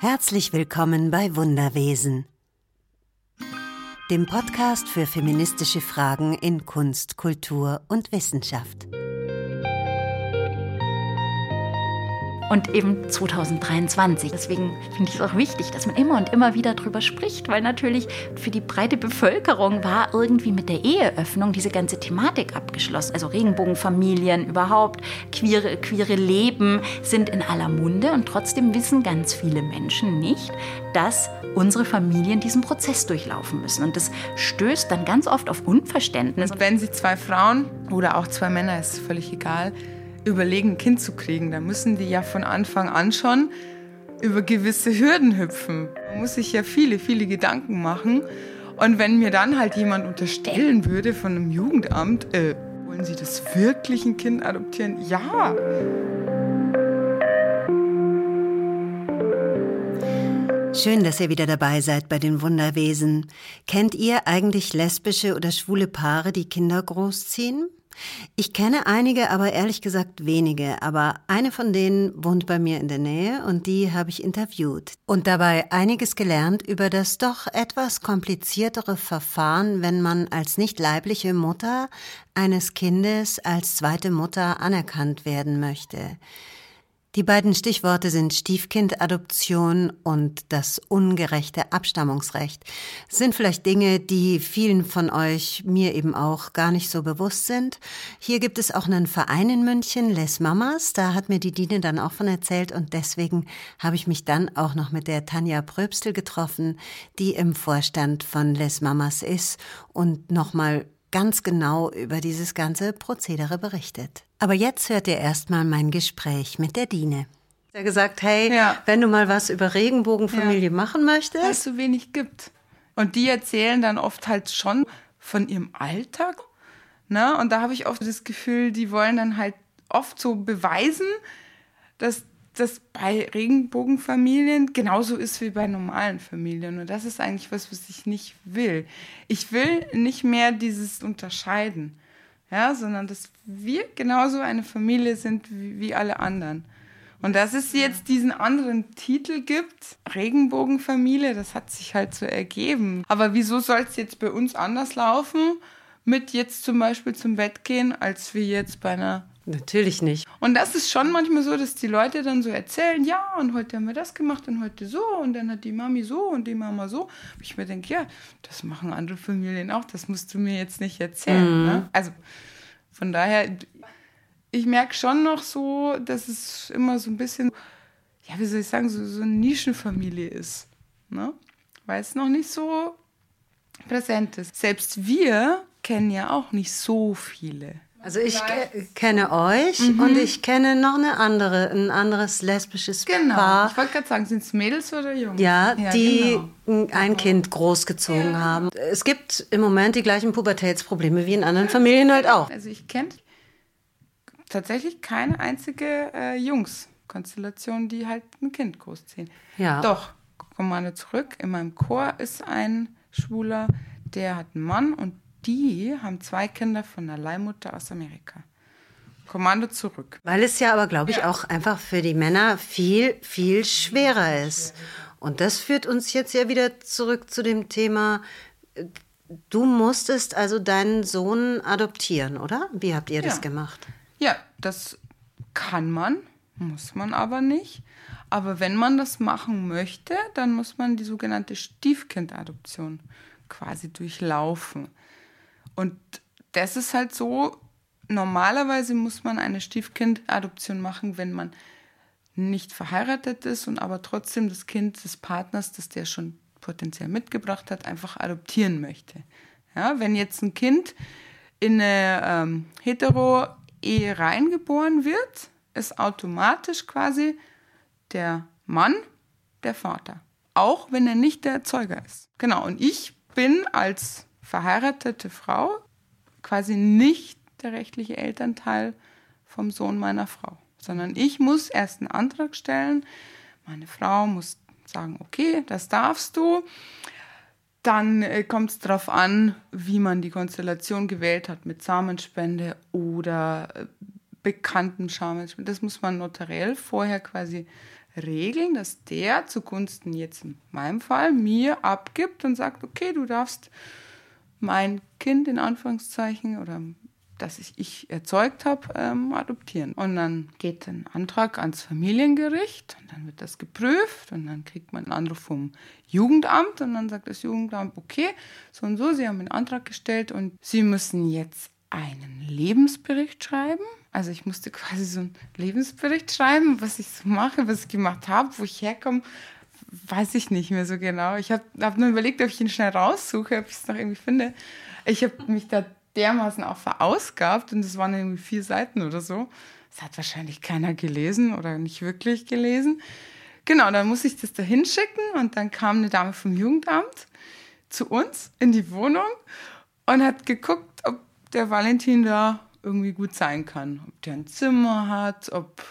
Herzlich willkommen bei Wunderwesen, dem Podcast für feministische Fragen in Kunst, Kultur und Wissenschaft. Und eben 2023. Deswegen finde ich es auch wichtig, dass man immer und immer wieder darüber spricht, weil natürlich für die breite Bevölkerung war irgendwie mit der Eheöffnung diese ganze Thematik abgeschlossen. Also Regenbogenfamilien überhaupt, queere, queere Leben sind in aller Munde und trotzdem wissen ganz viele Menschen nicht, dass unsere Familien diesen Prozess durchlaufen müssen. Und das stößt dann ganz oft auf Unverständnis. Und wenn sie zwei Frauen oder auch zwei Männer, ist völlig egal, überlegen, ein Kind zu kriegen, dann müssen die ja von Anfang an schon über gewisse Hürden hüpfen. Man muss sich ja viele, viele Gedanken machen. Und wenn mir dann halt jemand unterstellen würde von einem Jugendamt, äh, wollen Sie das wirklich ein Kind adoptieren? Ja. Schön, dass ihr wieder dabei seid bei den Wunderwesen. Kennt ihr eigentlich lesbische oder schwule Paare, die Kinder großziehen? Ich kenne einige, aber ehrlich gesagt wenige. Aber eine von denen wohnt bei mir in der Nähe und die habe ich interviewt. Und dabei einiges gelernt über das doch etwas kompliziertere Verfahren, wenn man als nicht leibliche Mutter eines Kindes als zweite Mutter anerkannt werden möchte. Die beiden Stichworte sind Stiefkindadoption und das ungerechte Abstammungsrecht. Sind vielleicht Dinge, die vielen von euch, mir eben auch, gar nicht so bewusst sind. Hier gibt es auch einen Verein in München, Les Mamas. Da hat mir die Dine dann auch von erzählt und deswegen habe ich mich dann auch noch mit der Tanja Pröbstel getroffen, die im Vorstand von Les Mamas ist und nochmal ganz genau über dieses ganze Prozedere berichtet. Aber jetzt hört ihr erstmal mein Gespräch mit der Dine. Er gesagt, hey, ja. wenn du mal was über Regenbogenfamilie ja. machen möchtest. Weil es so wenig gibt. Und die erzählen dann oft halt schon von ihrem Alltag. Ne? Und da habe ich oft das Gefühl, die wollen dann halt oft so beweisen, dass das bei Regenbogenfamilien genauso ist wie bei normalen Familien. Und das ist eigentlich was, was ich nicht will. Ich will nicht mehr dieses Unterscheiden, ja, sondern dass wir genauso eine Familie sind wie, wie alle anderen. Und dass es jetzt diesen anderen Titel gibt, Regenbogenfamilie, das hat sich halt so ergeben. Aber wieso soll es jetzt bei uns anders laufen, mit jetzt zum Beispiel zum Bett gehen, als wir jetzt bei einer Natürlich nicht. Und das ist schon manchmal so, dass die Leute dann so erzählen, ja, und heute haben wir das gemacht und heute so und dann hat die Mami so und die Mama so. Und ich mir denke, ja, das machen andere Familien auch, das musst du mir jetzt nicht erzählen. Mhm. Ne? Also von daher, ich merke schon noch so, dass es immer so ein bisschen, ja, wie soll ich sagen, so, so eine Nischenfamilie ist. Ne? Weil es noch nicht so präsent ist. Selbst wir kennen ja auch nicht so viele. Also ich kenne euch mhm. und ich kenne noch eine andere, ein anderes lesbisches genau. Paar. Ich wollte gerade sagen, sind es Mädels oder Jungs? Ja, ja die genau. ein Kind großgezogen ja. haben. Es gibt im Moment die gleichen Pubertätsprobleme wie in anderen Familien halt auch. Also ich kenne tatsächlich keine einzige äh, Jungs-Konstellation, die halt ein Kind großziehen. Ja. Doch, komm mal zurück. In meinem Chor ist ein Schwuler, der hat einen Mann und die haben zwei Kinder von einer Leihmutter aus Amerika. Kommando zurück. Weil es ja aber, glaube ich, ja. auch einfach für die Männer viel, viel schwerer ist. Und das führt uns jetzt ja wieder zurück zu dem Thema, du musstest also deinen Sohn adoptieren, oder? Wie habt ihr ja. das gemacht? Ja, das kann man, muss man aber nicht. Aber wenn man das machen möchte, dann muss man die sogenannte Stiefkindadoption quasi durchlaufen. Und das ist halt so, normalerweise muss man eine Stiefkindadoption machen, wenn man nicht verheiratet ist und aber trotzdem das Kind des Partners, das der schon potenziell mitgebracht hat, einfach adoptieren möchte. Ja, wenn jetzt ein Kind in eine ähm, Hetero-Ehe reingeboren wird, ist automatisch quasi der Mann der Vater. Auch wenn er nicht der Erzeuger ist. Genau, und ich bin als verheiratete Frau quasi nicht der rechtliche Elternteil vom Sohn meiner Frau, sondern ich muss erst einen Antrag stellen. Meine Frau muss sagen, okay, das darfst du. Dann äh, kommt es darauf an, wie man die Konstellation gewählt hat mit Samenspende oder äh, bekannten Samenspende. Das muss man notariell vorher quasi regeln, dass der zugunsten jetzt in meinem Fall mir abgibt und sagt, okay, du darfst mein Kind in Anführungszeichen oder das ich, ich erzeugt habe, ähm, adoptieren. Und dann geht ein Antrag ans Familiengericht und dann wird das geprüft und dann kriegt man einen Anruf vom Jugendamt und dann sagt das Jugendamt, okay, so und so, Sie haben einen Antrag gestellt und Sie müssen jetzt einen Lebensbericht schreiben. Also ich musste quasi so einen Lebensbericht schreiben, was ich so mache, was ich gemacht habe, wo ich herkomme, weiß ich nicht mehr so genau. Ich habe hab nur überlegt, ob ich ihn schnell raussuche, ob ich es noch irgendwie finde. Ich habe mich da dermaßen auch verausgabt und es waren irgendwie vier Seiten oder so. Das hat wahrscheinlich keiner gelesen oder nicht wirklich gelesen. Genau, dann muss ich das da hinschicken und dann kam eine Dame vom Jugendamt zu uns in die Wohnung und hat geguckt, ob der Valentin da irgendwie gut sein kann. Ob der ein Zimmer hat, ob,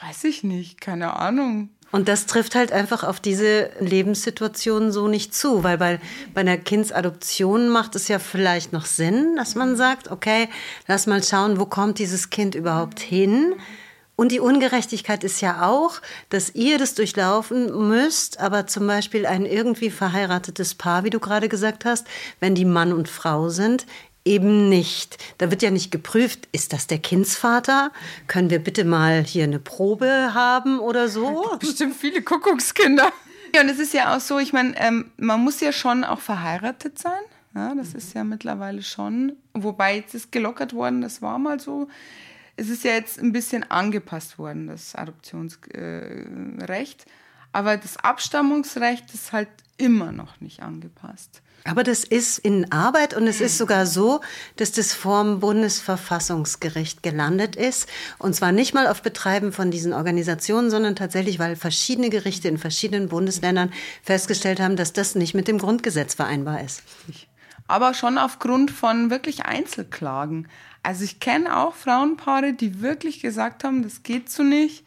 weiß ich nicht, keine Ahnung, und das trifft halt einfach auf diese Lebenssituation so nicht zu, weil bei, bei einer Kindsadoption macht es ja vielleicht noch Sinn, dass man sagt, okay, lass mal schauen, wo kommt dieses Kind überhaupt hin? Und die Ungerechtigkeit ist ja auch, dass ihr das durchlaufen müsst, aber zum Beispiel ein irgendwie verheiratetes Paar, wie du gerade gesagt hast, wenn die Mann und Frau sind, eben nicht. Da wird ja nicht geprüft, ist das der Kindsvater? Können wir bitte mal hier eine Probe haben oder so? Bestimmt viele Kuckuckskinder. Ja, und es ist ja auch so, ich meine, ähm, man muss ja schon auch verheiratet sein. Ja, das ist ja mittlerweile schon, wobei jetzt ist gelockert worden, das war mal so. Es ist ja jetzt ein bisschen angepasst worden, das Adoptionsrecht. Äh, Aber das Abstammungsrecht ist halt immer noch nicht angepasst. Aber das ist in Arbeit und es ist sogar so, dass das vorm Bundesverfassungsgericht gelandet ist. Und zwar nicht mal auf Betreiben von diesen Organisationen, sondern tatsächlich, weil verschiedene Gerichte in verschiedenen Bundesländern festgestellt haben, dass das nicht mit dem Grundgesetz vereinbar ist. Aber schon aufgrund von wirklich Einzelklagen. Also ich kenne auch Frauenpaare, die wirklich gesagt haben, das geht so nicht.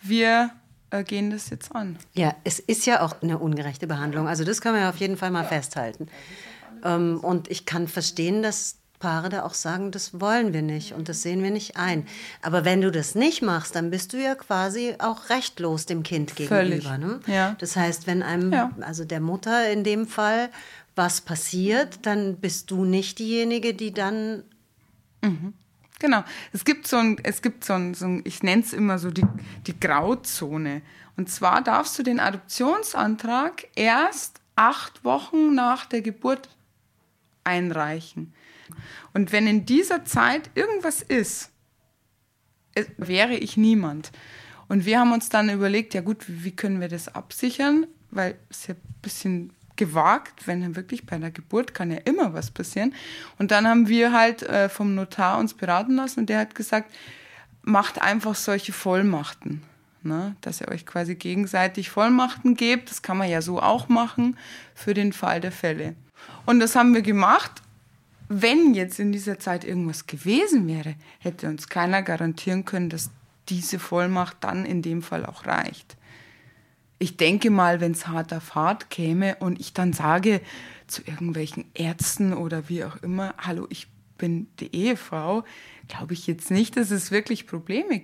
Wir gehen das jetzt an. Ja, es ist ja auch eine ungerechte Behandlung. Also das können wir auf jeden Fall mal festhalten. Ähm, und ich kann verstehen, dass Paare da auch sagen, das wollen wir nicht und das sehen wir nicht ein. Aber wenn du das nicht machst, dann bist du ja quasi auch rechtlos dem Kind gegenüber. Ne? Ja. Das heißt, wenn einem, ja. also der Mutter in dem Fall, was passiert, dann bist du nicht diejenige, die dann mhm. Genau. Es gibt so ein, es gibt so ein, so ein ich nenne es immer so die, die Grauzone. Und zwar darfst du den Adoptionsantrag erst acht Wochen nach der Geburt einreichen. Und wenn in dieser Zeit irgendwas ist, wäre ich niemand. Und wir haben uns dann überlegt, ja gut, wie, wie können wir das absichern? Weil es ja ein bisschen gewagt, wenn wirklich bei einer Geburt kann ja immer was passieren. Und dann haben wir halt äh, vom Notar uns beraten lassen und der hat gesagt, macht einfach solche Vollmachten. Ne? Dass ihr euch quasi gegenseitig Vollmachten gebt. Das kann man ja so auch machen für den Fall der Fälle. Und das haben wir gemacht. Wenn jetzt in dieser Zeit irgendwas gewesen wäre, hätte uns keiner garantieren können, dass diese Vollmacht dann in dem Fall auch reicht ich denke mal, wenn es hart auf hart käme und ich dann sage zu irgendwelchen Ärzten oder wie auch immer, hallo, ich bin die Ehefrau, glaube ich jetzt nicht, dass es wirklich Probleme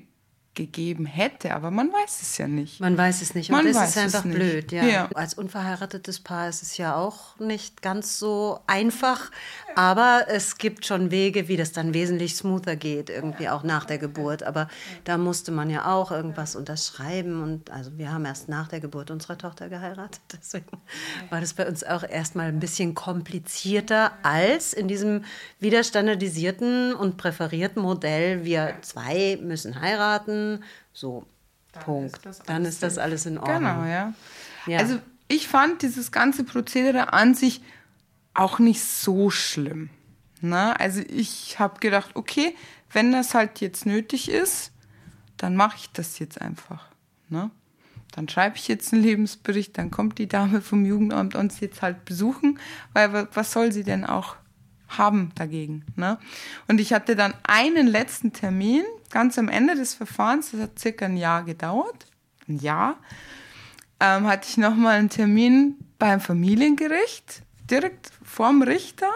gegeben hätte, aber man weiß es ja nicht. Man weiß es nicht und man das ist einfach blöd. Ja. ja. Als unverheiratetes Paar ist es ja auch nicht ganz so einfach, aber es gibt schon Wege, wie das dann wesentlich smoother geht, irgendwie auch nach der Geburt. Aber da musste man ja auch irgendwas unterschreiben und also wir haben erst nach der Geburt unserer Tochter geheiratet, deswegen war das bei uns auch erstmal ein bisschen komplizierter als in diesem wieder standardisierten und präferierten Modell. Wir zwei müssen heiraten so, dann Punkt. Ist dann ist das alles in Ordnung. Genau, ja. ja. Also ich fand dieses ganze Prozedere an sich auch nicht so schlimm. Na, also ich habe gedacht, okay, wenn das halt jetzt nötig ist, dann mache ich das jetzt einfach. Ne? Dann schreibe ich jetzt einen Lebensbericht, dann kommt die Dame vom Jugendamt uns jetzt halt besuchen, weil was soll sie denn auch haben dagegen? Ne? Und ich hatte dann einen letzten Termin, ganz am Ende des Verfahrens, das hat circa ein Jahr gedauert, ein Jahr, ähm, hatte ich nochmal einen Termin beim Familiengericht, direkt vorm Richter.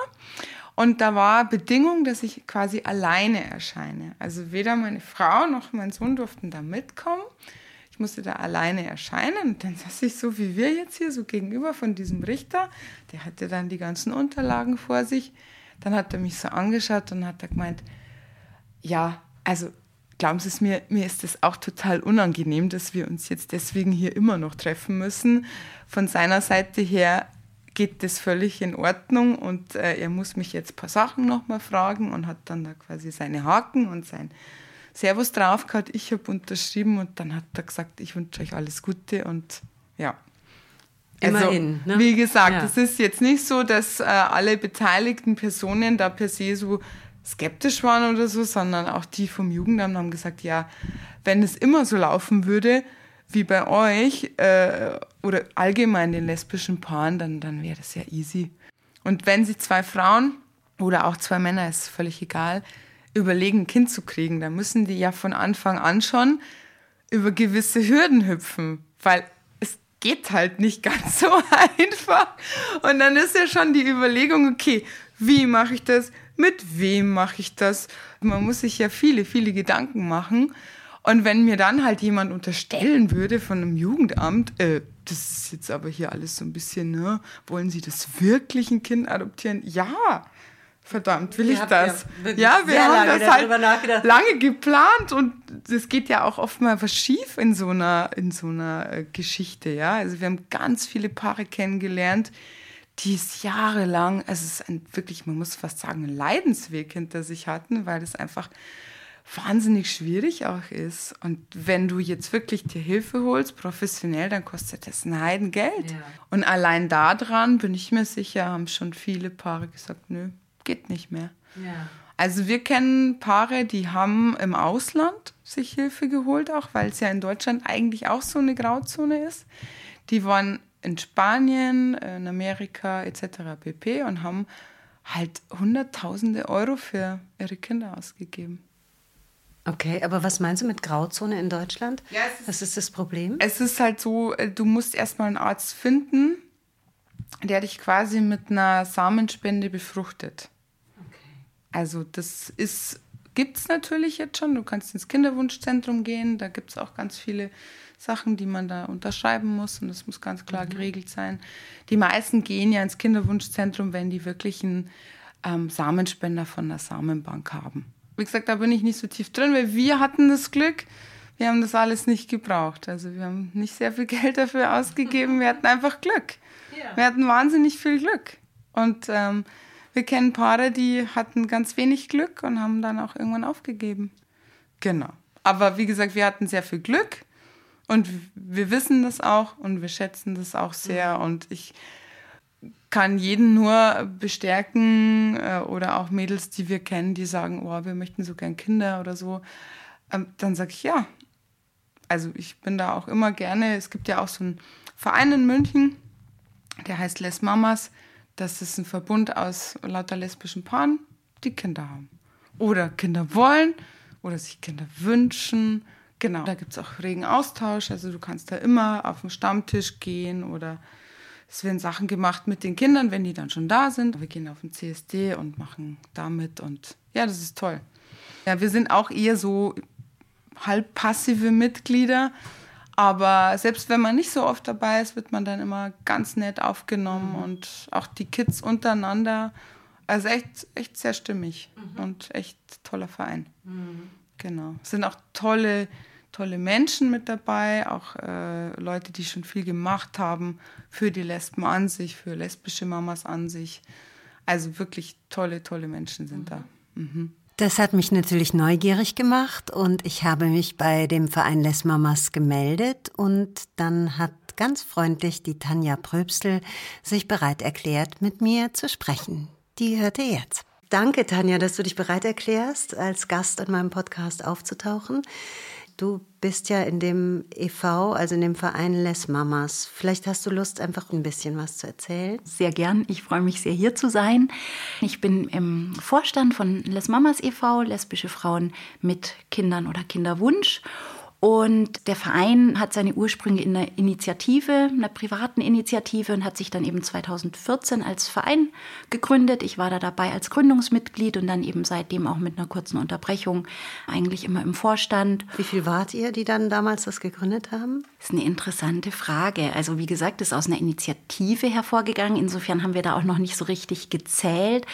Und da war Bedingung, dass ich quasi alleine erscheine. Also weder meine Frau noch mein Sohn durften da mitkommen. Ich musste da alleine erscheinen und dann saß ich so wie wir jetzt hier, so gegenüber von diesem Richter. Der hatte dann die ganzen Unterlagen vor sich. Dann hat er mich so angeschaut und hat er gemeint, ja, also glauben Sie es mir, mir ist es auch total unangenehm, dass wir uns jetzt deswegen hier immer noch treffen müssen. Von seiner Seite her geht das völlig in Ordnung und äh, er muss mich jetzt ein paar Sachen nochmal fragen und hat dann da quasi seine Haken und sein Servus drauf gehabt, ich habe unterschrieben und dann hat er gesagt, ich wünsche euch alles Gute und ja. Also, Immerhin. Ne? Wie gesagt, Ja. es ist jetzt nicht so, dass äh, alle beteiligten Personen da per se so skeptisch waren oder so, sondern auch die vom Jugendamt haben gesagt, ja, wenn es immer so laufen würde wie bei euch äh, oder allgemein den lesbischen Paaren, dann, dann wäre das ja easy. Und wenn sich zwei Frauen oder auch zwei Männer, ist völlig egal, überlegen, ein Kind zu kriegen, dann müssen die ja von Anfang an schon über gewisse Hürden hüpfen, weil es geht halt nicht ganz so einfach. Und dann ist ja schon die Überlegung, okay, wie mache ich das? Mit wem mache ich das? Man muss sich ja viele, viele Gedanken machen. Und wenn mir dann halt jemand unterstellen würde von einem Jugendamt, äh, das ist jetzt aber hier alles so ein bisschen, ne, wollen Sie das wirklich ein Kind adoptieren? Ja, verdammt, will ich ja das? wirklich Ja, wir haben lange das halt lange geplant und es geht ja auch oft mal was schief in so einer, in so einer äh, Geschichte, ja. Also wir haben ganz viele Paare kennengelernt, die es jahrelang, also es ist ein wirklich, man muss fast sagen, ein Leidensweg hinter sich hatten, weil es einfach wahnsinnig schwierig auch ist. Und wenn du jetzt wirklich dir Hilfe holst, professionell, dann kostet das ein Heidengeld. Ja. Und allein daran, bin ich mir sicher, haben schon viele Paare gesagt, nö, geht nicht mehr. Ja. Also wir kennen Paare, die haben im Ausland sich Hilfe geholt, auch weil es ja in Deutschland eigentlich auch so eine Grauzone ist. Die waren in Spanien, in Amerika etc. pp. und haben halt Hunderttausende Euro für ihre Kinder ausgegeben. Okay, aber was meinst du mit Grauzone in Deutschland? Ja, ist- was ist das Problem? Es ist halt so, äh, du musst erstmal einen Arzt finden, der dich quasi mit einer Samenspende befruchtet. Also das ist, gibt es natürlich jetzt schon. Du kannst ins Kinderwunschzentrum gehen, da gibt es auch ganz viele Sachen, die man da unterschreiben muss und das muss ganz klar geregelt sein. Die meisten gehen ja ins Kinderwunschzentrum, wenn die wirklich einen ähm, Samenspender von der Samenbank haben. Wie gesagt, da bin ich nicht so tief drin, weil wir hatten das Glück, wir haben das alles nicht gebraucht. Also wir haben nicht sehr viel Geld dafür ausgegeben, wir hatten einfach Glück. Wir hatten wahnsinnig viel Glück. Und ähm, wir kennen Paare, die hatten ganz wenig Glück und haben dann auch irgendwann aufgegeben. Genau. Aber wie gesagt, wir hatten sehr viel Glück und wir wissen das auch und wir schätzen das auch sehr. Und ich kann jeden nur bestärken äh, oder auch Mädels, die wir kennen, die sagen, oh, wir möchten so gern Kinder oder so. Ähm, dann sage ich ja. Also ich bin da auch immer gerne. Es gibt ja auch so einen Verein in München, der heißt Les Mamas. Das ist ein Verbund aus lauter lesbischen Paaren, die Kinder haben. Oder Kinder wollen oder sich Kinder wünschen. Genau, da gibt es auch regen Austausch. Also du kannst da immer auf den Stammtisch gehen oder es werden Sachen gemacht mit den Kindern, wenn die dann schon da sind. Wir gehen auf den CSD und machen damit und ja, das ist toll. Ja, wir sind auch eher so halb passive Mitglieder. Aber selbst wenn man nicht so oft dabei ist, wird man dann immer ganz nett aufgenommen und auch die Kids untereinander. Also echt, echt sehr stimmig und echt toller Verein. Genau. Es sind auch tolle, tolle Menschen mit dabei, auch äh, Leute, die schon viel gemacht haben für die Lesben an sich, für lesbische Mamas an sich. Also wirklich tolle, tolle Menschen sind da. Das hat mich natürlich neugierig gemacht und ich habe mich bei dem Verein Les Mamas gemeldet und dann hat ganz freundlich die Tanja Pröbstel sich bereit erklärt, mit mir zu sprechen. Die hörte jetzt. Danke, Tanja, dass du dich bereit erklärst, als Gast in meinem Podcast aufzutauchen. Du bist ja in dem e.V., also in dem Verein Les Mamas. Vielleicht hast du Lust, einfach ein bisschen was zu erzählen. Sehr gern. Ich freue mich sehr, hier zu sein. Ich bin im Vorstand von Les Mamas e.V., lesbische Frauen mit Kindern oder Kinderwunsch. Und der Verein hat seine Ursprünge in einer Initiative, einer privaten Initiative und hat sich dann eben 2014 als Verein gegründet. Ich war da dabei als Gründungsmitglied und dann eben seitdem auch mit einer kurzen Unterbrechung eigentlich immer im Vorstand. Wie viel wart ihr, die dann damals das gegründet haben? Das ist eine interessante Frage. Also wie gesagt, ist aus einer Initiative hervorgegangen. Insofern haben wir da auch noch nicht so richtig gezählt.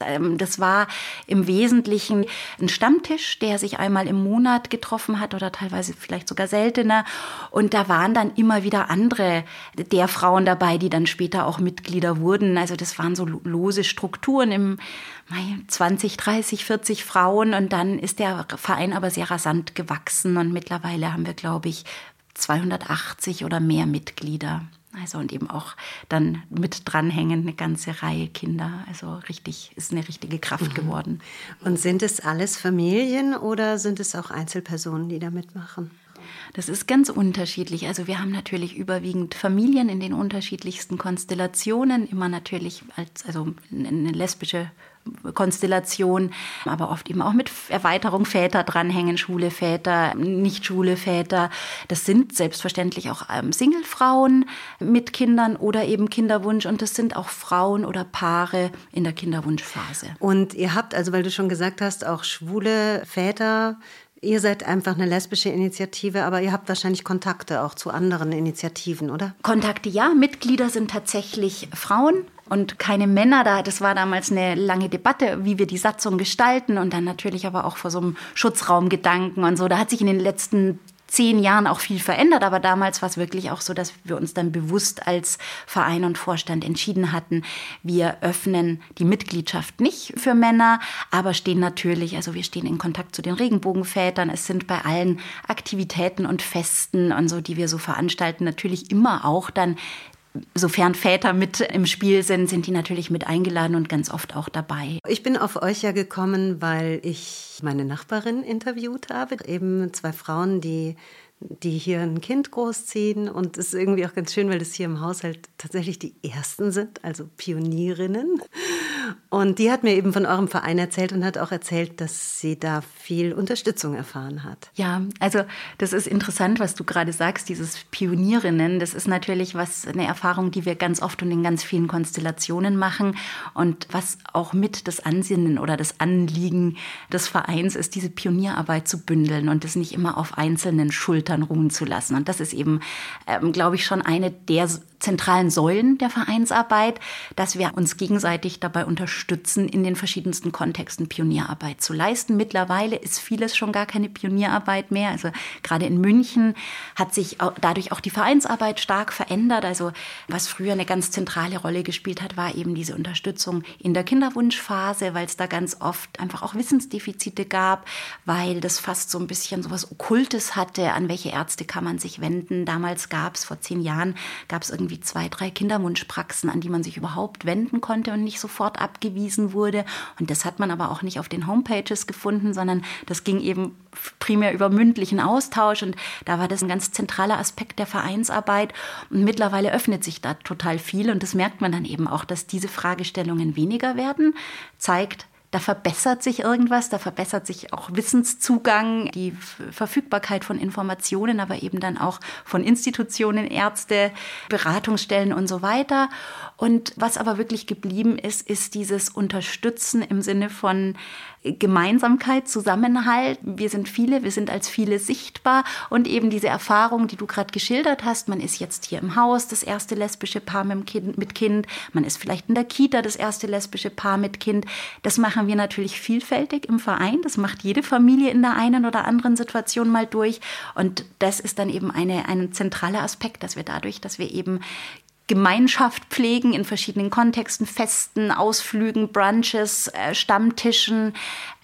Ähm, das war im Wesentlichen ein Stammtisch, der sich einmal im Monat getroffen hat oder teilweise vielleicht sogar seltener. Und da waren dann immer wieder andere der Frauen dabei, die dann später auch Mitglieder wurden. Also das waren so lose Strukturen im 20, 30, 40 Frauen. Und dann ist der Verein aber sehr rasant gewachsen. Und mittlerweile haben wir, glaube ich, 280 oder mehr Mitglieder. Also und eben auch dann mit dranhängen eine ganze Reihe Kinder. Also richtig, ist eine richtige Kraft mhm. geworden. Und sind es alles Familien oder sind es auch Einzelpersonen, die da mitmachen? Das ist ganz unterschiedlich. Also wir haben natürlich überwiegend Familien in den unterschiedlichsten Konstellationen, immer natürlich als also eine lesbische Konstellation, aber oft eben auch mit Erweiterung Väter dranhängen, Schule Väter, nicht Schule Väter. Das sind selbstverständlich auch ähm, Singlefrauen mit Kindern oder eben Kinderwunsch und das sind auch Frauen oder Paare in der Kinderwunschphase. Und ihr habt also, weil du schon gesagt hast, auch schwule Väter Ihr seid einfach eine lesbische Initiative, aber ihr habt wahrscheinlich Kontakte auch zu anderen Initiativen, oder? Kontakte ja, Mitglieder sind tatsächlich Frauen und keine Männer. Da, das war damals eine lange Debatte, wie wir die Satzung gestalten und dann natürlich aber auch vor so einem Schutzraumgedanken und so. Da hat sich in den letzten zehn Jahren auch viel verändert, aber damals war es wirklich auch so, dass wir uns dann bewusst als Verein und Vorstand entschieden hatten, wir öffnen die Mitgliedschaft nicht für Männer, aber stehen natürlich, also wir stehen in Kontakt zu den Regenbogenvätern. Es sind bei allen Aktivitäten und Festen und so, die wir so veranstalten, natürlich immer auch dann sofern Väter mit im Spiel sind, sind die natürlich mit eingeladen und ganz oft auch dabei. Ich bin auf euch ja gekommen, weil ich meine Nachbarin interviewt habe. Eben zwei Frauen, die die hier ein Kind großziehen. Und es ist irgendwie auch ganz schön, weil das hier im Haushalt tatsächlich die ersten sind, also Pionierinnen. Und die hat mir eben von eurem Verein erzählt und hat auch erzählt, dass sie da viel Unterstützung erfahren hat. Ja, also das ist interessant, was du gerade sagst, dieses Pionierinnen. Das ist natürlich was eine Erfahrung, die wir ganz oft und in ganz vielen Konstellationen machen und was auch mit das Ansinnen oder das Anliegen des Vereins ist, diese Pionierarbeit zu bündeln und das nicht immer auf einzelnen Schultern ruhen zu lassen. Und das ist eben, ähm, glaube ich, schon eine der zentralen Säulen der Vereinsarbeit, dass wir uns gegenseitig dabei unterstützen, in den verschiedensten Kontexten Pionierarbeit zu leisten. Mittlerweile ist vieles schon gar keine Pionierarbeit mehr. Also gerade in München hat sich dadurch auch die Vereinsarbeit stark verändert. Also was früher eine ganz zentrale Rolle gespielt hat, war eben diese Unterstützung in der Kinderwunschphase, weil es da ganz oft einfach auch Wissensdefizite gab, weil das fast so ein bisschen so was Okkultes hatte, an welche Ärzte kann man sich wenden. Damals gab es, vor zehn Jahren, gab es irgendwie zwei, drei Kinderwunschpraxen, an die man sich überhaupt wenden konnte und nicht sofort abgewiesen wurde. Und das hat man aber auch nicht auf den Homepages gefunden, sondern das ging eben primär über mündlichen Austausch. Und da war das ein ganz zentraler Aspekt der Vereinsarbeit. Und mittlerweile öffnet sich da total viel. Und das merkt man dann eben auch, dass diese Fragestellungen weniger werden, zeigt, da verbessert sich irgendwas, da verbessert sich auch Wissenszugang, die Verfügbarkeit von Informationen, aber eben dann auch von Institutionen, Ärzte, Beratungsstellen und so weiter. Und was aber wirklich geblieben ist, ist dieses Unterstützen im Sinne von Gemeinsamkeit, Zusammenhalt. Wir sind viele, wir sind als viele sichtbar und eben diese Erfahrung, die du gerade geschildert hast. Man ist jetzt hier im Haus das erste lesbische Paar mit kind, mit kind. Man ist vielleicht in der Kita das erste lesbische Paar mit Kind. Das machen wir natürlich vielfältig im Verein. Das macht jede Familie in der einen oder anderen Situation mal durch. Und das ist dann eben eine, ein zentraler Aspekt, dass wir dadurch, dass wir eben Gemeinschaft pflegen in verschiedenen Kontexten, Festen, Ausflügen, Brunches, äh, Stammtischen,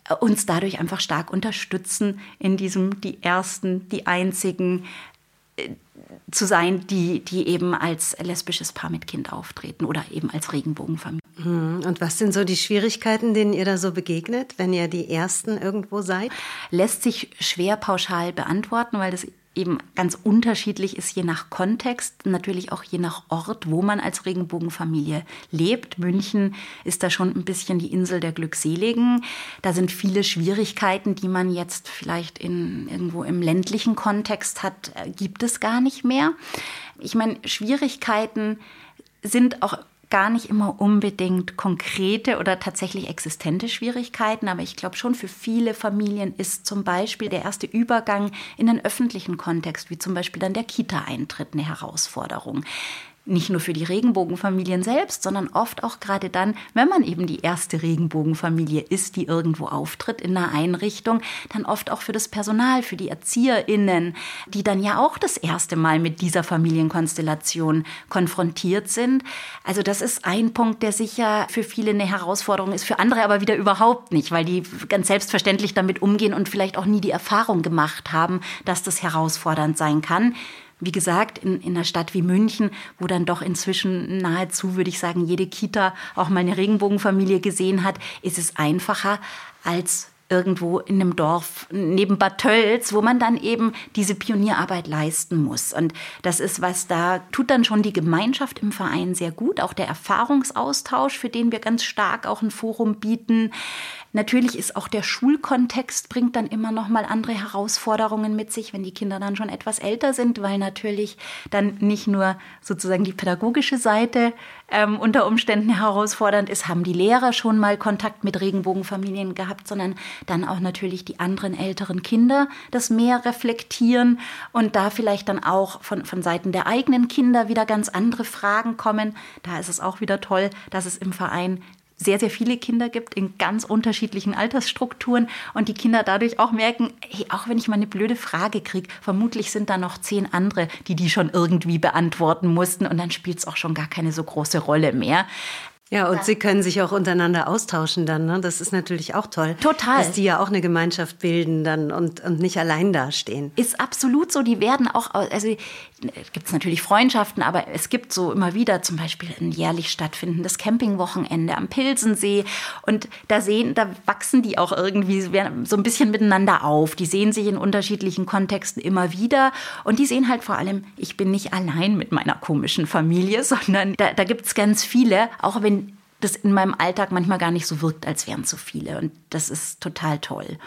äh, uns dadurch einfach stark unterstützen in diesem die ersten, die einzigen äh, zu sein, die, die eben als lesbisches Paar mit Kind auftreten oder eben als Regenbogenfamilie. Hm, und was sind so die Schwierigkeiten, denen ihr da so begegnet, wenn ihr die Ersten irgendwo seid? Lässt sich schwer pauschal beantworten, weil das eben ganz unterschiedlich ist, je nach Kontext, natürlich auch je nach Ort, wo man als Regenbogenfamilie lebt. München ist da schon ein bisschen die Insel der Glückseligen. Da sind viele Schwierigkeiten, die man jetzt vielleicht in, irgendwo im ländlichen Kontext hat, äh, gibt es gar nicht mehr. Ich meine, Schwierigkeiten sind auch gar nicht immer unbedingt konkrete oder tatsächlich existente Schwierigkeiten, aber ich glaube schon für viele Familien ist zum Beispiel der erste Übergang in den öffentlichen Kontext, wie zum Beispiel dann der Kita-Eintritt, eine Herausforderung nicht nur für die Regenbogenfamilien selbst, sondern oft auch gerade dann, wenn man eben die erste Regenbogenfamilie ist, die irgendwo auftritt in einer Einrichtung, dann oft auch für das Personal, für die ErzieherInnen, die dann ja auch das erste Mal mit dieser Familienkonstellation konfrontiert sind. Also das ist ein Punkt, der sicher für viele eine Herausforderung ist, für andere aber wieder überhaupt nicht, weil die ganz selbstverständlich damit umgehen und vielleicht auch nie die Erfahrung gemacht haben, dass das herausfordernd sein kann wie gesagt, in, in einer Stadt wie München, wo dann doch inzwischen nahezu, würde ich sagen, jede Kita auch mal eine Regenbogenfamilie gesehen hat, ist es einfacher als irgendwo in einem Dorf neben Bad Tölz, wo man dann eben diese Pionierarbeit leisten muss. Und das ist was, da tut dann schon die Gemeinschaft im Verein sehr gut, auch der Erfahrungsaustausch, für den wir ganz stark auch ein Forum bieten. Natürlich ist auch der Schulkontext bringt dann immer noch mal andere Herausforderungen mit sich, wenn die Kinder dann schon etwas älter sind, weil natürlich dann nicht nur sozusagen die pädagogische Seite ähm, unter Umständen herausfordernd ist, haben die Lehrer schon mal Kontakt mit Regenbogenfamilien gehabt, sondern dann auch natürlich die anderen älteren Kinder das mehr reflektieren und da vielleicht dann auch von, von Seiten der eigenen Kinder wieder ganz andere Fragen kommen. Da ist es auch wieder toll, dass es im Verein sehr, sehr viele Kinder gibt in ganz unterschiedlichen Altersstrukturen und die Kinder dadurch auch merken, hey, auch wenn ich mal eine blöde Frage kriege, vermutlich sind da noch zehn andere, die die schon irgendwie beantworten mussten und dann spielt es auch schon gar keine so große Rolle mehr. Ja, und ja. sie können sich auch untereinander austauschen dann. Ne? Das ist natürlich auch toll. Total. Dass die ja auch eine Gemeinschaft bilden dann und, und nicht allein dastehen. Ist absolut so. Die werden auch, also gibt es natürlich Freundschaften, aber es gibt so immer wieder zum Beispiel ein jährlich stattfindendes Campingwochenende am Pilsensee. Und da sehen, da wachsen die auch irgendwie so ein bisschen miteinander auf. Die sehen sich in unterschiedlichen Kontexten immer wieder. Und die sehen halt vor allem, ich bin nicht allein mit meiner komischen Familie, sondern da, da gibt es ganz viele, auch wenn das in meinem Alltag manchmal gar nicht so wirkt, als wären zu viele. Und das ist total toll.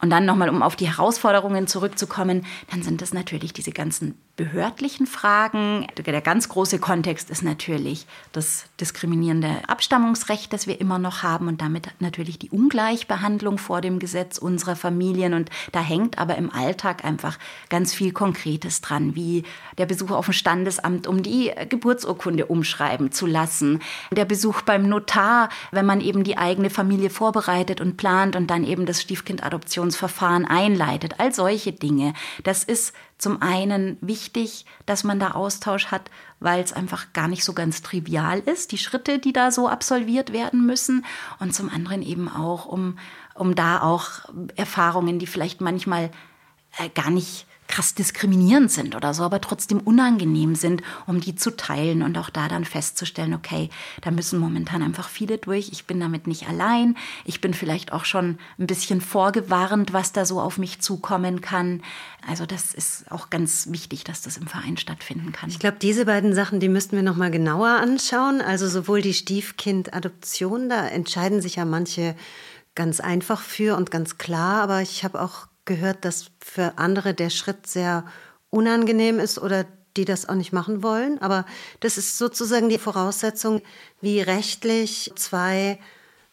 Und dann nochmal, um auf die Herausforderungen zurückzukommen, dann sind es natürlich diese ganzen behördlichen Fragen. Der ganz große Kontext ist natürlich das diskriminierende Abstammungsrecht, das wir immer noch haben und damit natürlich die Ungleichbehandlung vor dem Gesetz unserer Familien. Und da hängt aber im Alltag einfach ganz viel Konkretes dran, wie der Besuch auf dem Standesamt, um die Geburtsurkunde umschreiben zu lassen, der Besuch beim Notar, wenn man eben die eigene Familie vorbereitet und plant und dann eben das Stiefkindadoptionsverfahren einleitet. All solche Dinge. Das ist zum einen wichtig, dass man da Austausch hat, weil es einfach gar nicht so ganz trivial ist, die Schritte, die da so absolviert werden müssen. Und zum anderen eben auch, um, um da auch Erfahrungen, die vielleicht manchmal äh, gar nicht krass diskriminierend sind oder so, aber trotzdem unangenehm sind, um die zu teilen und auch da dann festzustellen, okay, da müssen momentan einfach viele durch. Ich bin damit nicht allein. Ich bin vielleicht auch schon ein bisschen vorgewarnt, was da so auf mich zukommen kann. Also das ist auch ganz wichtig, dass das im Verein stattfinden kann. Ich glaube, diese beiden Sachen, die müssten wir noch mal genauer anschauen. Also sowohl die Stiefkind-Adoption, da entscheiden sich ja manche ganz einfach für und ganz klar, aber ich habe auch gehört, dass für andere der Schritt sehr unangenehm ist oder die das auch nicht machen wollen. Aber das ist sozusagen die Voraussetzung, wie rechtlich zwei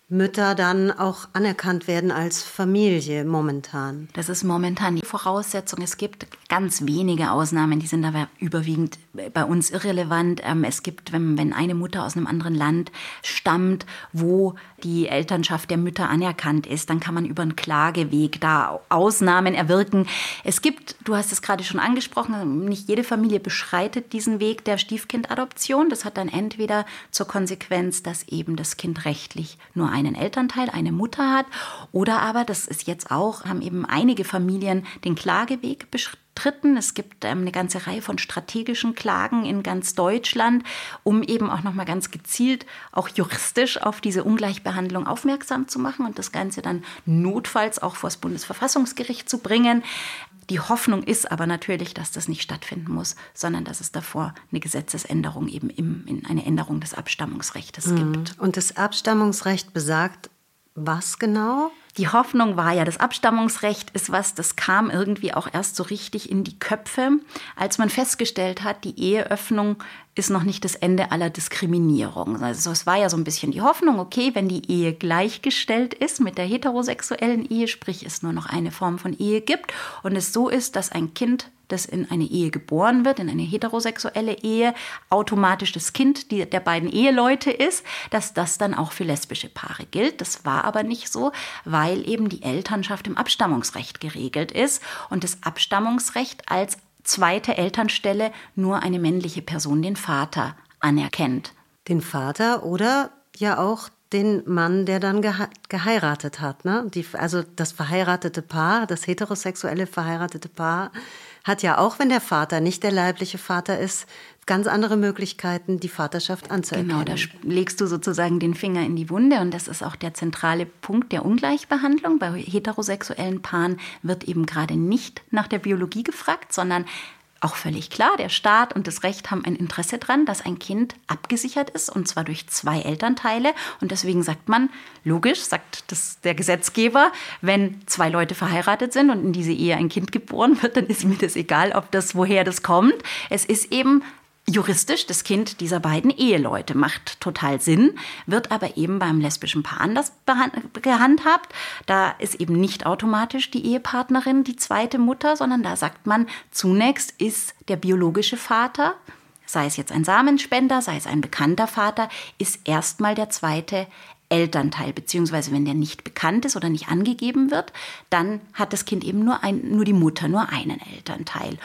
Mütter dann auch anerkannt werden als Familie momentan. Das ist momentan die Voraussetzung. Es gibt ganz wenige Ausnahmen, die sind aber überwiegend bei uns irrelevant. Ähm, es gibt, wenn, eine Mutter aus einem anderen Land stammt, wo die Elternschaft der Mütter anerkannt ist, dann kann man über einen Klageweg da Ausnahmen erwirken. Es gibt, du hast es gerade schon angesprochen, nicht jede Familie beschreitet diesen Weg der Stiefkindadoption. Das hat dann entweder zur Konsequenz, dass eben das Kind rechtlich nur einen Elternteil, eine Mutter hat. Oder aber, das ist jetzt auch, haben eben einige Familien den Klageweg beschritten umstritten. Es gibt ähm, eine ganze Reihe von strategischen Klagen in ganz Deutschland, um eben auch nochmal ganz gezielt, auch juristisch auf diese Ungleichbehandlung aufmerksam zu machen und das Ganze dann notfalls auch vor das Bundesverfassungsgericht zu bringen. Die Hoffnung ist aber natürlich, dass das nicht stattfinden muss, sondern dass es davor eine Gesetzesänderung eben im, in eine Änderung des Abstammungsrechts mhm. gibt. Und das Abstammungsrecht besagt was genau? Die Hoffnung war ja, das Abstammungsrecht ist was, das kam irgendwie auch erst so richtig in die Köpfe, als man festgestellt hat, die Eheöffnung ist noch nicht das Ende aller Diskriminierung. Also es war ja so ein bisschen die Hoffnung, okay, wenn die Ehe gleichgestellt ist mit der heterosexuellen Ehe, sprich es nur noch eine Form von Ehe gibt und es so ist, dass ein Kind das in eine Ehe geboren wird, in eine heterosexuelle Ehe, automatisch das Kind der beiden Eheleute ist, dass das dann auch für lesbische Paare gilt. Das war aber nicht so, weil eben die Elternschaft im Abstammungsrecht geregelt ist und das Abstammungsrecht als zweite Elternstelle nur eine männliche Person, den Vater, anerkennt. Den Vater oder ja auch den Mann, der dann geheiratet hat. Ne? Die, also das verheiratete Paar, das heterosexuelle verheiratete Paar hat ja auch, wenn der Vater nicht der leibliche Vater ist, ganz andere Möglichkeiten, die Vaterschaft anzuerkennen. Genau, da legst du sozusagen den Finger in die Wunde und das ist auch der zentrale Punkt der Ungleichbehandlung. Bei heterosexuellen Paaren wird eben gerade nicht nach der Biologie gefragt, sondern auch völlig klar, der Staat und das Recht haben ein Interesse daran, dass ein Kind abgesichert ist und zwar durch zwei Elternteile. Und deswegen sagt man, logisch, sagt das der Gesetzgeber, wenn zwei Leute verheiratet sind und in diese Ehe ein Kind geboren wird, dann ist mir das egal, ob das woher das kommt. Es ist eben juristisch das Kind dieser beiden Eheleute. Macht total Sinn, wird aber eben beim lesbischen Paar anders gehandhabt. Da ist eben nicht automatisch die Ehepartnerin die zweite Mutter, sondern da sagt man, zunächst ist der biologische Vater, sei es jetzt ein Samenspender, sei es ein bekannter Vater, ist erstmal der zweite Elternteil, beziehungsweise wenn der nicht bekannt ist oder nicht angegeben wird, dann hat das Kind eben nur, ein, nur die Mutter, nur einen Elternteil.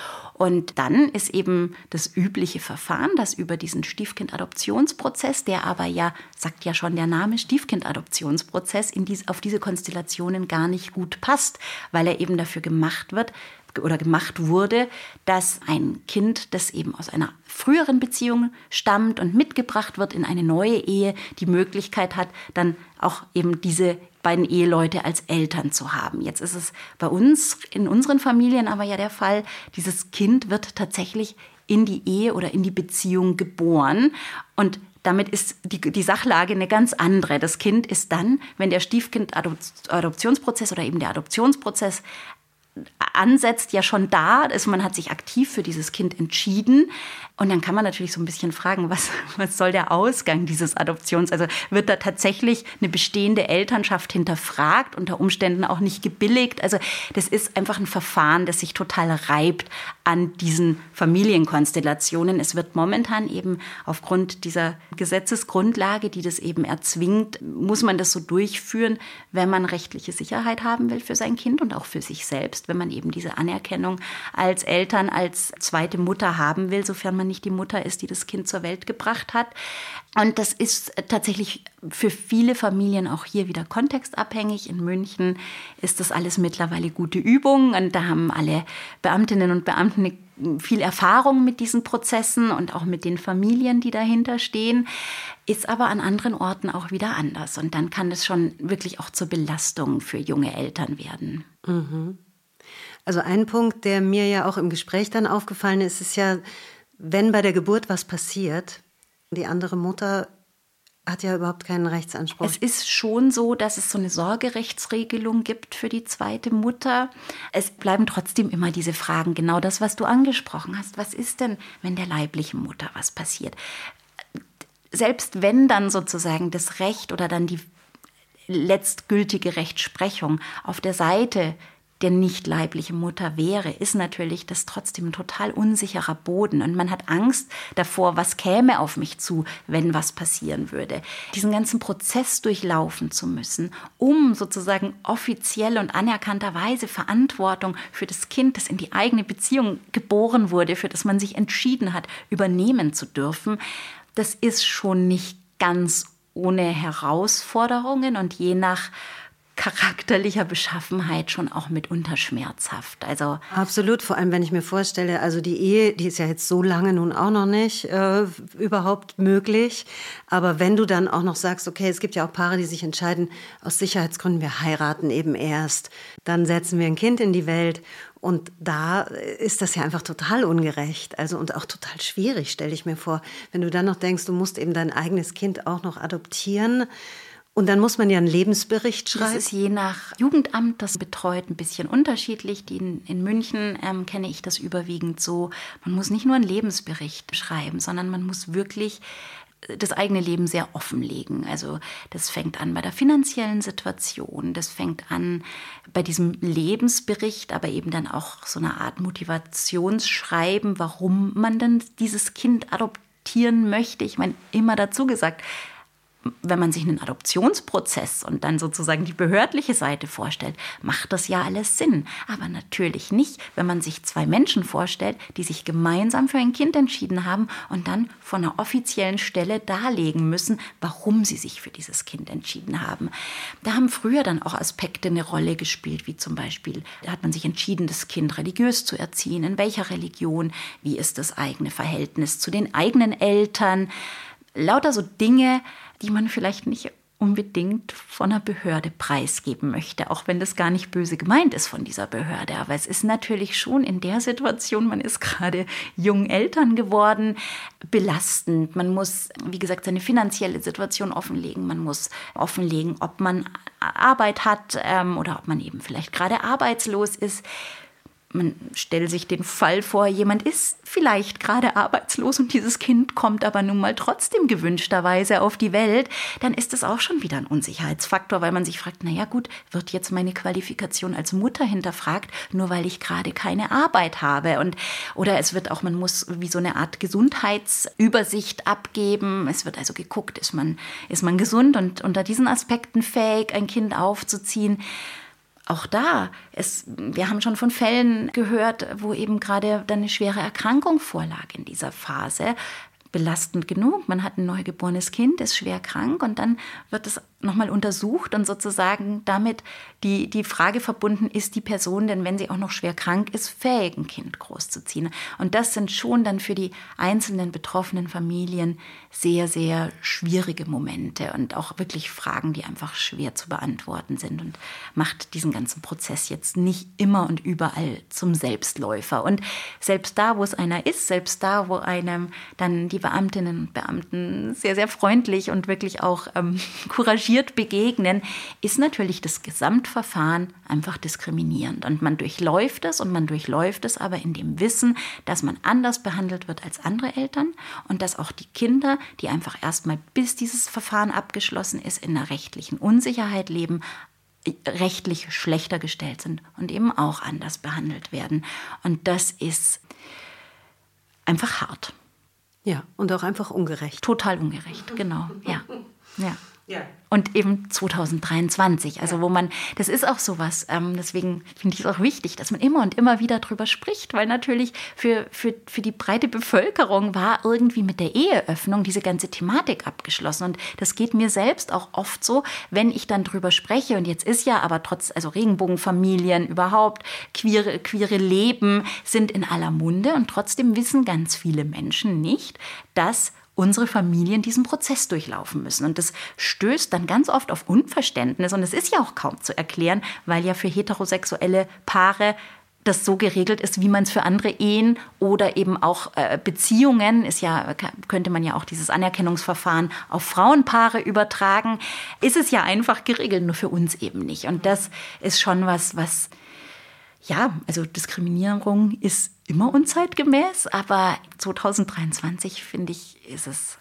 Und dann ist eben das übliche Verfahren, dass über diesen Stiefkind-Adoptionsprozess, der aber ja, sagt ja schon der Name, Stiefkind-Adoptionsprozess, in dies, auf diese Konstellationen gar nicht gut passt, weil er eben dafür gemacht wird, oder gemacht wurde, dass ein Kind, das eben aus einer früheren Beziehung stammt und mitgebracht wird in eine neue Ehe, die Möglichkeit hat, dann auch eben diese beiden Eheleute als Eltern zu haben. Jetzt ist es bei uns, in unseren Familien aber ja der Fall, dieses Kind wird tatsächlich in die Ehe oder in die Beziehung geboren und damit ist die, die Sachlage eine ganz andere. Das Kind ist dann, wenn der Stiefkind-Adoptionsprozess oder eben der Adoptionsprozess ansetzt, ja schon da ist. Man hat sich aktiv für dieses Kind entschieden. Und dann kann man natürlich so ein bisschen fragen, was, was soll der Ausgang dieses Adoptions? Also wird da tatsächlich eine bestehende Elternschaft hinterfragt, unter Umständen auch nicht gebilligt? Also das ist einfach ein Verfahren, das sich total reibt an diesen Familienkonstellationen. Es wird momentan eben aufgrund dieser Gesetzesgrundlage, die das eben erzwingt, muss man das so durchführen, wenn man rechtliche Sicherheit haben will für sein Kind und auch für sich selbst, wenn man eben diese Anerkennung als Eltern, als zweite Mutter haben will, sofern man nicht die Mutter ist, die das Kind zur Welt gebracht hat. Und das ist tatsächlich für viele Familien auch hier wieder kontextabhängig. In München ist das alles mittlerweile gute Übung und da haben alle Beamtinnen und Beamten viel Erfahrung mit diesen Prozessen und auch mit den Familien, die dahinter stehen, ist aber an anderen Orten auch wieder anders. Und dann kann es schon wirklich auch zur Belastung für junge Eltern werden. Mhm. Also ein Punkt, der mir ja auch im Gespräch dann aufgefallen ist, ist ja, wenn bei der Geburt was passiert, die andere Mutter hat ja überhaupt keinen Rechtsanspruch. Es ist schon so, dass es so eine Sorgerechtsregelung gibt für die zweite Mutter. Es bleiben trotzdem immer diese Fragen, genau das, was du angesprochen hast. Was ist denn, wenn der leiblichen Mutter was passiert? Selbst wenn dann sozusagen das Recht oder dann die letztgültige Rechtsprechung auf der Seite der nicht leibliche Mutter wäre, ist natürlich das trotzdem ein total unsicherer Boden. Und man hat Angst davor, was käme auf mich zu, wenn was passieren würde. Diesen ganzen Prozess durchlaufen zu müssen, um sozusagen offiziell und anerkannterweise Verantwortung für das Kind, das in die eigene Beziehung geboren wurde, für das man sich entschieden hat, übernehmen zu dürfen, das ist schon nicht ganz ohne Herausforderungen und je nach charakterlicher Beschaffenheit schon auch mitunter schmerzhaft. Also absolut, vor allem wenn ich mir vorstelle, also die Ehe, die ist ja jetzt so lange nun auch noch nicht äh, überhaupt möglich. Aber wenn du dann auch noch sagst, okay, es gibt ja auch Paare, die sich entscheiden, aus Sicherheitsgründen, wir heiraten eben erst, dann setzen wir ein Kind in die Welt und da ist das ja einfach total ungerecht, also und auch total schwierig, stelle ich mir vor, wenn du dann noch denkst, du musst eben dein eigenes Kind auch noch adoptieren. Und dann muss man ja einen Lebensbericht schreiben. Das ist je nach Jugendamt, das betreut ein bisschen unterschiedlich. Die in, in München ähm, kenne ich das überwiegend so. Man muss nicht nur einen Lebensbericht schreiben, sondern man muss wirklich das eigene Leben sehr offenlegen. Also das fängt an bei der finanziellen Situation, das fängt an bei diesem Lebensbericht, aber eben dann auch so eine Art Motivationsschreiben, warum man denn dieses Kind adoptieren möchte. Ich meine, immer dazu gesagt, wenn man sich einen Adoptionsprozess und dann sozusagen die behördliche Seite vorstellt, macht das ja alles Sinn. Aber natürlich nicht, wenn man sich zwei Menschen vorstellt, die sich gemeinsam für ein Kind entschieden haben und dann von einer offiziellen Stelle darlegen müssen, warum sie sich für dieses Kind entschieden haben. Da haben früher dann auch Aspekte eine Rolle gespielt, wie zum Beispiel, da hat man sich entschieden, das Kind religiös zu erziehen, in welcher Religion, wie ist das eigene Verhältnis zu den eigenen Eltern. Lauter so Dinge, die man vielleicht nicht unbedingt von einer Behörde preisgeben möchte, auch wenn das gar nicht böse gemeint ist von dieser Behörde. Aber es ist natürlich schon in der Situation, man ist gerade jung Eltern geworden, belastend. Man muss, wie gesagt, seine finanzielle Situation offenlegen. Man muss offenlegen, ob man Arbeit hat ähm, oder ob man eben vielleicht gerade arbeitslos ist man stellt sich den Fall vor, jemand ist vielleicht gerade arbeitslos und dieses Kind kommt aber nun mal trotzdem gewünschterweise auf die Welt, dann ist das auch schon wieder ein Unsicherheitsfaktor, weil man sich fragt, naja gut, wird jetzt meine Qualifikation als Mutter hinterfragt, nur weil ich gerade keine Arbeit habe und oder es wird auch, man muss wie so eine Art Gesundheitsübersicht abgeben. Es wird also geguckt, ist man, ist man gesund und unter diesen Aspekten fähig, ein Kind aufzuziehen auch da, es, wir haben schon von Fällen gehört, wo eben gerade eine schwere Erkrankung vorlag in dieser Phase belastend genug. Man hat ein neugeborenes Kind, ist schwer krank und dann wird es nochmal untersucht und sozusagen damit die, die Frage verbunden, ist die Person denn, wenn sie auch noch schwer krank ist, fähig, ein Kind großzuziehen? Und das sind schon dann für die einzelnen betroffenen Familien sehr, sehr schwierige Momente und auch wirklich Fragen, die einfach schwer zu beantworten sind und macht diesen ganzen Prozess jetzt nicht immer und überall zum Selbstläufer. Und selbst da, wo es einer ist, selbst da, wo einem dann die Beamtinnen und Beamten sehr, sehr freundlich und wirklich auch ähm, couragiert begegnen, ist natürlich das Gesamtverfahren einfach diskriminierend. Und man durchläuft es und man durchläuft es aber in dem Wissen, dass man anders behandelt wird als andere Eltern und dass auch die Kinder, die einfach erstmal bis dieses Verfahren abgeschlossen ist, in einer rechtlichen Unsicherheit leben, rechtlich schlechter gestellt sind und eben auch anders behandelt werden. Und das ist einfach hart. Ja, und auch einfach ungerecht. Total ungerecht, genau. Ja. ja. Ja. Und eben 2023, also wo man, das ist auch sowas, ähm, deswegen finde ich es auch wichtig, dass man immer und immer wieder drüber spricht, weil natürlich für, für, für die breite Bevölkerung war irgendwie mit der Eheöffnung diese ganze Thematik abgeschlossen. Und das geht mir selbst auch oft so, wenn ich dann drüber spreche. Und jetzt ist ja aber trotz, also Regenbogenfamilien überhaupt, queere, queere Leben sind in aller Munde und trotzdem wissen ganz viele Menschen nicht, dass unsere Familien diesen Prozess durchlaufen müssen. Und das stößt dann ganz oft auf Unverständnis. Und es ist ja auch kaum zu erklären, weil ja für heterosexuelle Paare das so geregelt ist, wie man es für andere Ehen oder eben auch äh, Beziehungen, ist ja, könnte man ja auch dieses Anerkennungsverfahren auf Frauenpaare übertragen, ist es ja einfach geregelt, nur für uns eben nicht. Und das ist schon was, was, ja, also Diskriminierung ist immer unzeitgemäß, aber 2023 finde ich, ist es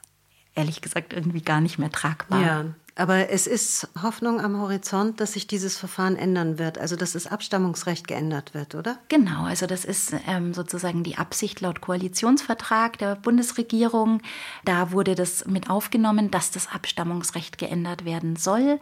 ehrlich gesagt irgendwie gar nicht mehr tragbar. Ja, aber es ist Hoffnung am Horizont, dass sich dieses Verfahren ändern wird, also dass das Abstammungsrecht geändert wird, oder? Genau, also das ist ähm, sozusagen die Absicht laut Koalitionsvertrag der Bundesregierung. Da wurde das mit aufgenommen, dass das Abstammungsrecht geändert werden soll.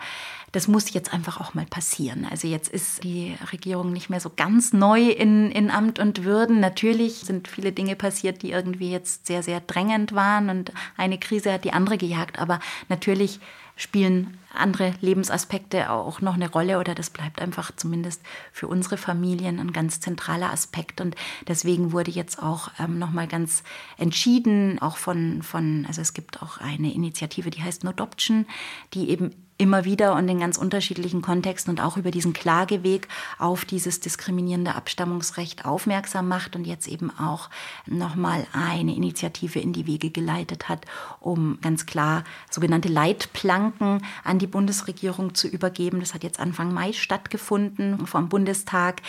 Das muss jetzt einfach auch mal passieren. Also jetzt ist die Regierung nicht mehr so ganz neu in, in Amt und Würden. Natürlich sind viele Dinge passiert, die irgendwie jetzt sehr, sehr drängend waren und eine Krise hat die andere gejagt. Aber natürlich spielen andere Lebensaspekte auch noch eine Rolle oder das bleibt einfach zumindest für unsere Familien ein ganz zentraler Aspekt. Und deswegen wurde jetzt auch ähm, nochmal ganz entschieden, auch von, von, also es gibt auch eine Initiative, die heißt Nodoption, die eben immer wieder und in ganz unterschiedlichen Kontexten und auch über diesen Klageweg auf dieses diskriminierende Abstammungsrecht aufmerksam macht und jetzt eben auch nochmal eine Initiative in die Wege geleitet hat, um ganz klar sogenannte Leitplanken an die Bundesregierung zu übergeben. Das hat jetzt Anfang Mai stattgefunden vom Bundestag,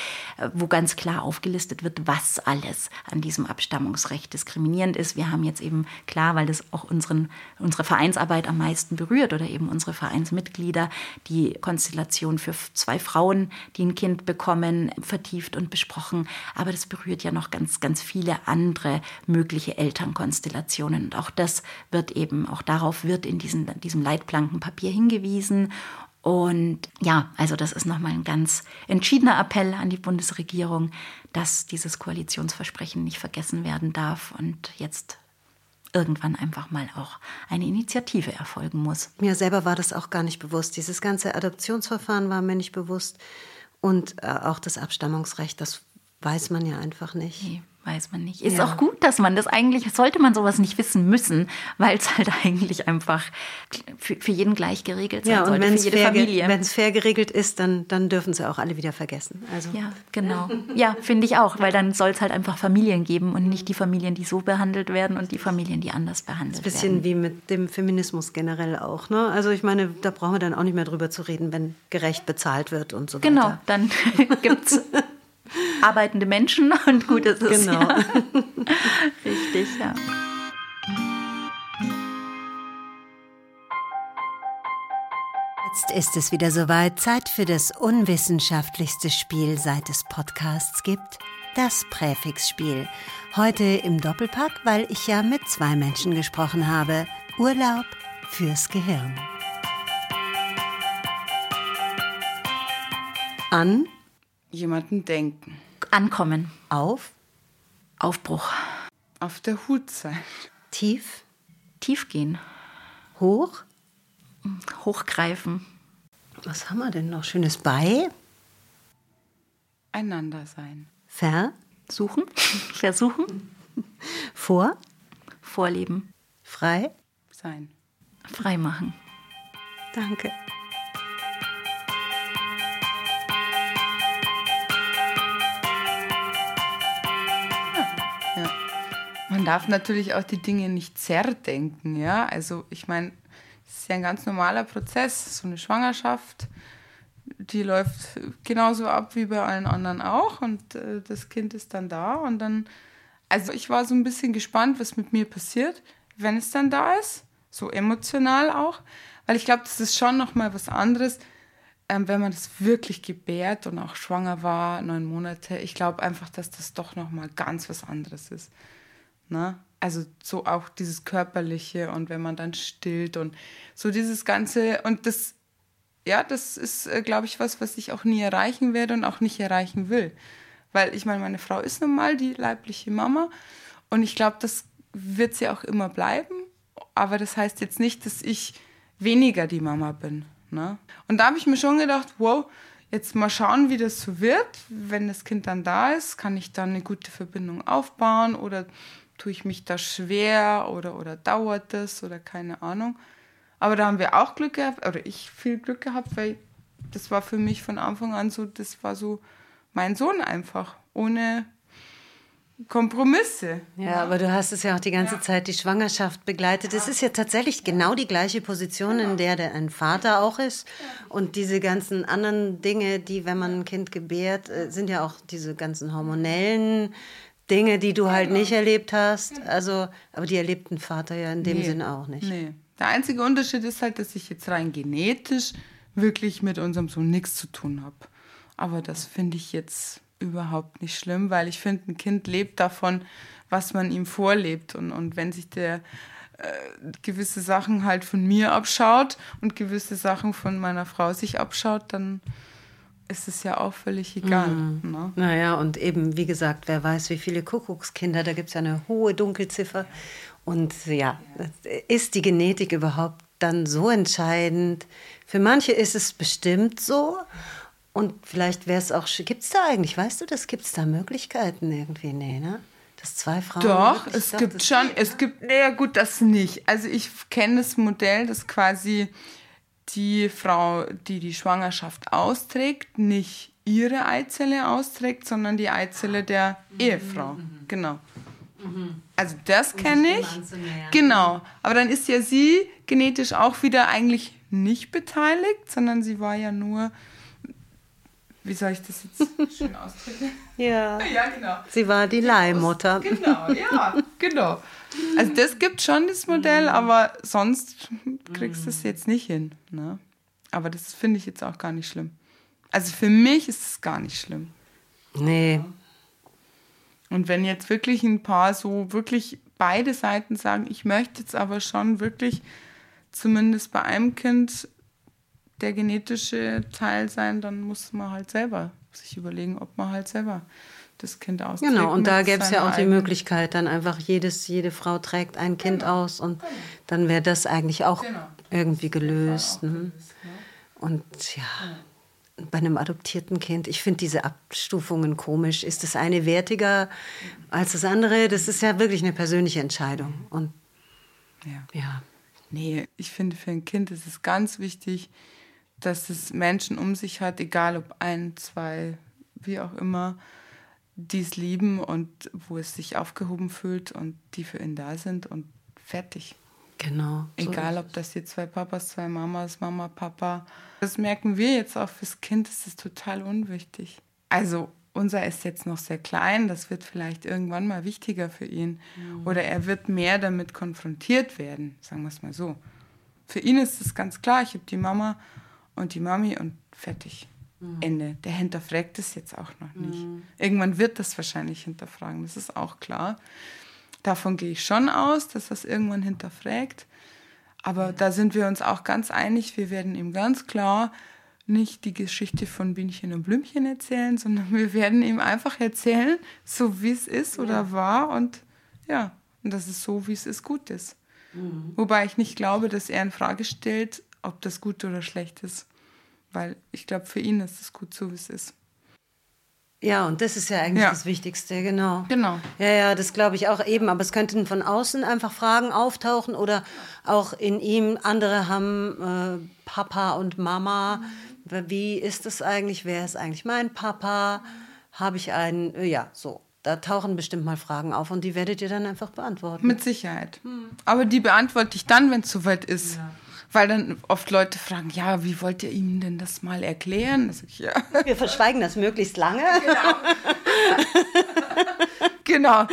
wo ganz klar aufgelistet wird, was alles an diesem Abstammungsrecht diskriminierend ist. Wir haben jetzt eben klar, weil das auch unseren, unsere Vereinsarbeit am meisten berührt oder eben unsere Vereinsmitglieder, Mitglieder die Konstellation für zwei Frauen, die ein Kind bekommen, vertieft und besprochen. Aber das berührt ja noch ganz, ganz viele andere mögliche Elternkonstellationen. Und auch das wird eben, auch darauf wird in diesen, diesem Leitplankenpapier hingewiesen. Und ja, also das ist nochmal ein ganz entschiedener Appell an die Bundesregierung, dass dieses Koalitionsversprechen nicht vergessen werden darf und jetzt irgendwann einfach mal auch eine Initiative erfolgen muss. Mir selber war das auch gar nicht bewusst. Dieses ganze Adoptionsverfahren war mir nicht bewusst. Und äh, auch das Abstammungsrecht, das weiß man ja einfach nicht. Nee weiß man nicht. Ist ja. auch gut, dass man das eigentlich, sollte man sowas nicht wissen müssen, weil es halt eigentlich einfach für, für jeden gleich geregelt sein ja, sollte, für jede Familie. Wenn es fair geregelt ist, dann, dann dürfen sie auch alle wieder vergessen. Also. Ja, genau. Ja, finde ich auch, weil dann soll es halt einfach Familien geben und nicht die Familien, die so behandelt werden und die Familien, die anders behandelt werden. Ein bisschen wie mit dem Feminismus generell auch. Ne? Also ich meine, da brauchen wir dann auch nicht mehr drüber zu reden, wenn gerecht bezahlt wird und so genau, weiter. Genau, dann gibt es arbeitende Menschen und gut ist es. Genau. Ja. Richtig, ja. Jetzt ist es wieder soweit, Zeit für das unwissenschaftlichste Spiel, seit es Podcasts gibt, das Präfixspiel. Heute im Doppelpack, weil ich ja mit zwei Menschen gesprochen habe. Urlaub fürs Gehirn. An jemanden denken. Ankommen. Auf? Aufbruch. Auf der Hut sein. Tief? Tief gehen. Hoch? Hochgreifen. Was haben wir denn noch Schönes bei? Einander sein. Ver? Suchen. Versuchen. Vor? Vorleben. Frei? Sein. Frei machen. Danke. Man darf natürlich auch die Dinge nicht zerdenken, ja. Also ich meine, es ist ja ein ganz normaler Prozess, so eine Schwangerschaft, die läuft genauso ab wie bei allen anderen auch und äh, das Kind ist dann da und dann, also ich war so ein bisschen gespannt, was mit mir passiert, wenn es dann da ist, so emotional auch, weil ich glaube, das ist schon nochmal was anderes, ähm, wenn man das wirklich gebärt und auch schwanger war, neun Monate. Ich glaube einfach, dass das doch nochmal ganz was anderes ist. Ne? Also so auch dieses Körperliche und wenn man dann stillt und so dieses Ganze. Und das, ja, das ist, äh, glaube ich, was, was ich auch nie erreichen werde und auch nicht erreichen will. Weil ich meine, meine Frau ist nun mal die leibliche Mama und ich glaube, das wird sie auch immer bleiben. Aber das heißt jetzt nicht, dass ich weniger die Mama bin. Ne? Und da habe ich mir schon gedacht, wow, jetzt mal schauen, wie das so wird. Wenn das Kind dann da ist, kann ich dann eine gute Verbindung aufbauen oder tue ich mich da schwer oder, oder dauert das oder keine Ahnung. Aber da haben wir auch Glück gehabt, oder ich viel Glück gehabt, weil das war für mich von Anfang an so, das war so mein Sohn einfach, ohne Kompromisse. Ja, aber du hast es ja auch die ganze ja. Zeit die Schwangerschaft begleitet. Es ist ja tatsächlich genau die gleiche Position, in der der ein Vater auch ist. Und diese ganzen anderen Dinge, die, wenn man ein Kind gebärt, äh, sind ja auch diese ganzen hormonellen Dinge, die du halt nicht erlebt hast. Also, aber die erlebt ein Vater ja in dem nee, Sinn auch nicht. Nee. Der einzige Unterschied ist halt, dass ich jetzt rein genetisch wirklich mit unserem Sohn nichts zu tun habe. Aber das finde ich jetzt überhaupt nicht schlimm, weil ich finde, ein Kind lebt davon, was man ihm vorlebt. Und, und wenn sich der äh, gewisse Sachen halt von mir abschaut und gewisse Sachen von meiner Frau sich abschaut, dann ist es ja auch völlig egal. Mhm. Ne? Naja, und eben, wie gesagt, wer weiß, wie viele Kuckuckskinder, da gibt es ja eine hohe Dunkelziffer. Und ja, ist die Genetik überhaupt dann so entscheidend? Für manche ist es bestimmt so. Und vielleicht wäre es auch, gibt es da eigentlich, weißt du das, gibt es da Möglichkeiten irgendwie? Nee, ne? Dass zwei Frauen. Doch, es dachte, gibt schon, es gibt, naja, gut, das nicht. Also ich kenne das Modell, dass quasi die Frau, die die Schwangerschaft austrägt, nicht ihre Eizelle austrägt, sondern die Eizelle der mhm. Ehefrau. Mhm. Genau. Mhm. Also das kenne ich. Genau. Aber dann ist ja sie genetisch auch wieder eigentlich nicht beteiligt, sondern sie war ja nur wie soll ich das jetzt schön ausdrücken? ja. ja, genau. Sie war die Leihmutter. Genau, ja, genau. Also das gibt schon das Modell, aber sonst kriegst du es jetzt nicht hin. Ne? Aber das finde ich jetzt auch gar nicht schlimm. Also für mich ist es gar nicht schlimm. Nee. Und wenn jetzt wirklich ein paar so wirklich beide Seiten sagen, ich möchte jetzt aber schon wirklich zumindest bei einem Kind der genetische Teil sein, dann muss man halt selber sich überlegen, ob man halt selber das Kind austrägt. Genau, und da gäbe es ja auch die Möglichkeit, dann einfach jedes, jede Frau trägt ein Kind genau. aus und genau. dann wäre das eigentlich auch genau. irgendwie gelöst. Ne? gelöst ne? Und ja, ja, bei einem adoptierten Kind, ich finde diese Abstufungen komisch. Ist das eine wertiger als das andere? Das ist ja wirklich eine persönliche Entscheidung. Und ja. ja. Nee, ich finde, für ein Kind ist es ganz wichtig, dass es Menschen um sich hat, egal ob ein, zwei, wie auch immer, die es lieben und wo es sich aufgehoben fühlt und die für ihn da sind und fertig. Genau. Egal, ob das jetzt zwei Papas, zwei Mamas, Mama, Papa. Das merken wir jetzt auch fürs Kind, das ist total unwichtig. Also unser ist jetzt noch sehr klein, das wird vielleicht irgendwann mal wichtiger für ihn. Mhm. Oder er wird mehr damit konfrontiert werden, sagen wir es mal so. Für ihn ist es ganz klar, ich habe die Mama und die Mami und fertig. Mhm. Ende. Der hinterfragt es jetzt auch noch nicht. Mhm. Irgendwann wird das wahrscheinlich hinterfragen, das ist auch klar. Davon gehe ich schon aus, dass das irgendwann hinterfragt. Aber da sind wir uns auch ganz einig, wir werden ihm ganz klar nicht die Geschichte von Bienchen und Blümchen erzählen, sondern wir werden ihm einfach erzählen, so wie es ist oder ja. war und ja, und dass es so, wie es ist, gut ist. Mhm. Wobei ich nicht glaube, dass er in Frage stellt, ob das gut oder schlecht ist. Weil ich glaube, für ihn ist es gut so, wie es ist. Ja, und das ist ja eigentlich ja. das Wichtigste, genau. Genau. Ja, ja, das glaube ich auch eben. Aber es könnten von außen einfach Fragen auftauchen oder auch in ihm andere haben äh, Papa und Mama. Wie ist es eigentlich? Wer ist eigentlich mein Papa? Habe ich einen? Äh, ja, so. Da tauchen bestimmt mal Fragen auf und die werdet ihr dann einfach beantworten. Mit Sicherheit. Hm. Aber die beantworte ich dann, wenn es soweit ist. Ja. Weil dann oft Leute fragen, ja, wie wollt ihr ihm denn das mal erklären? Ich, ja. Wir verschweigen das möglichst lange. Genau. genau.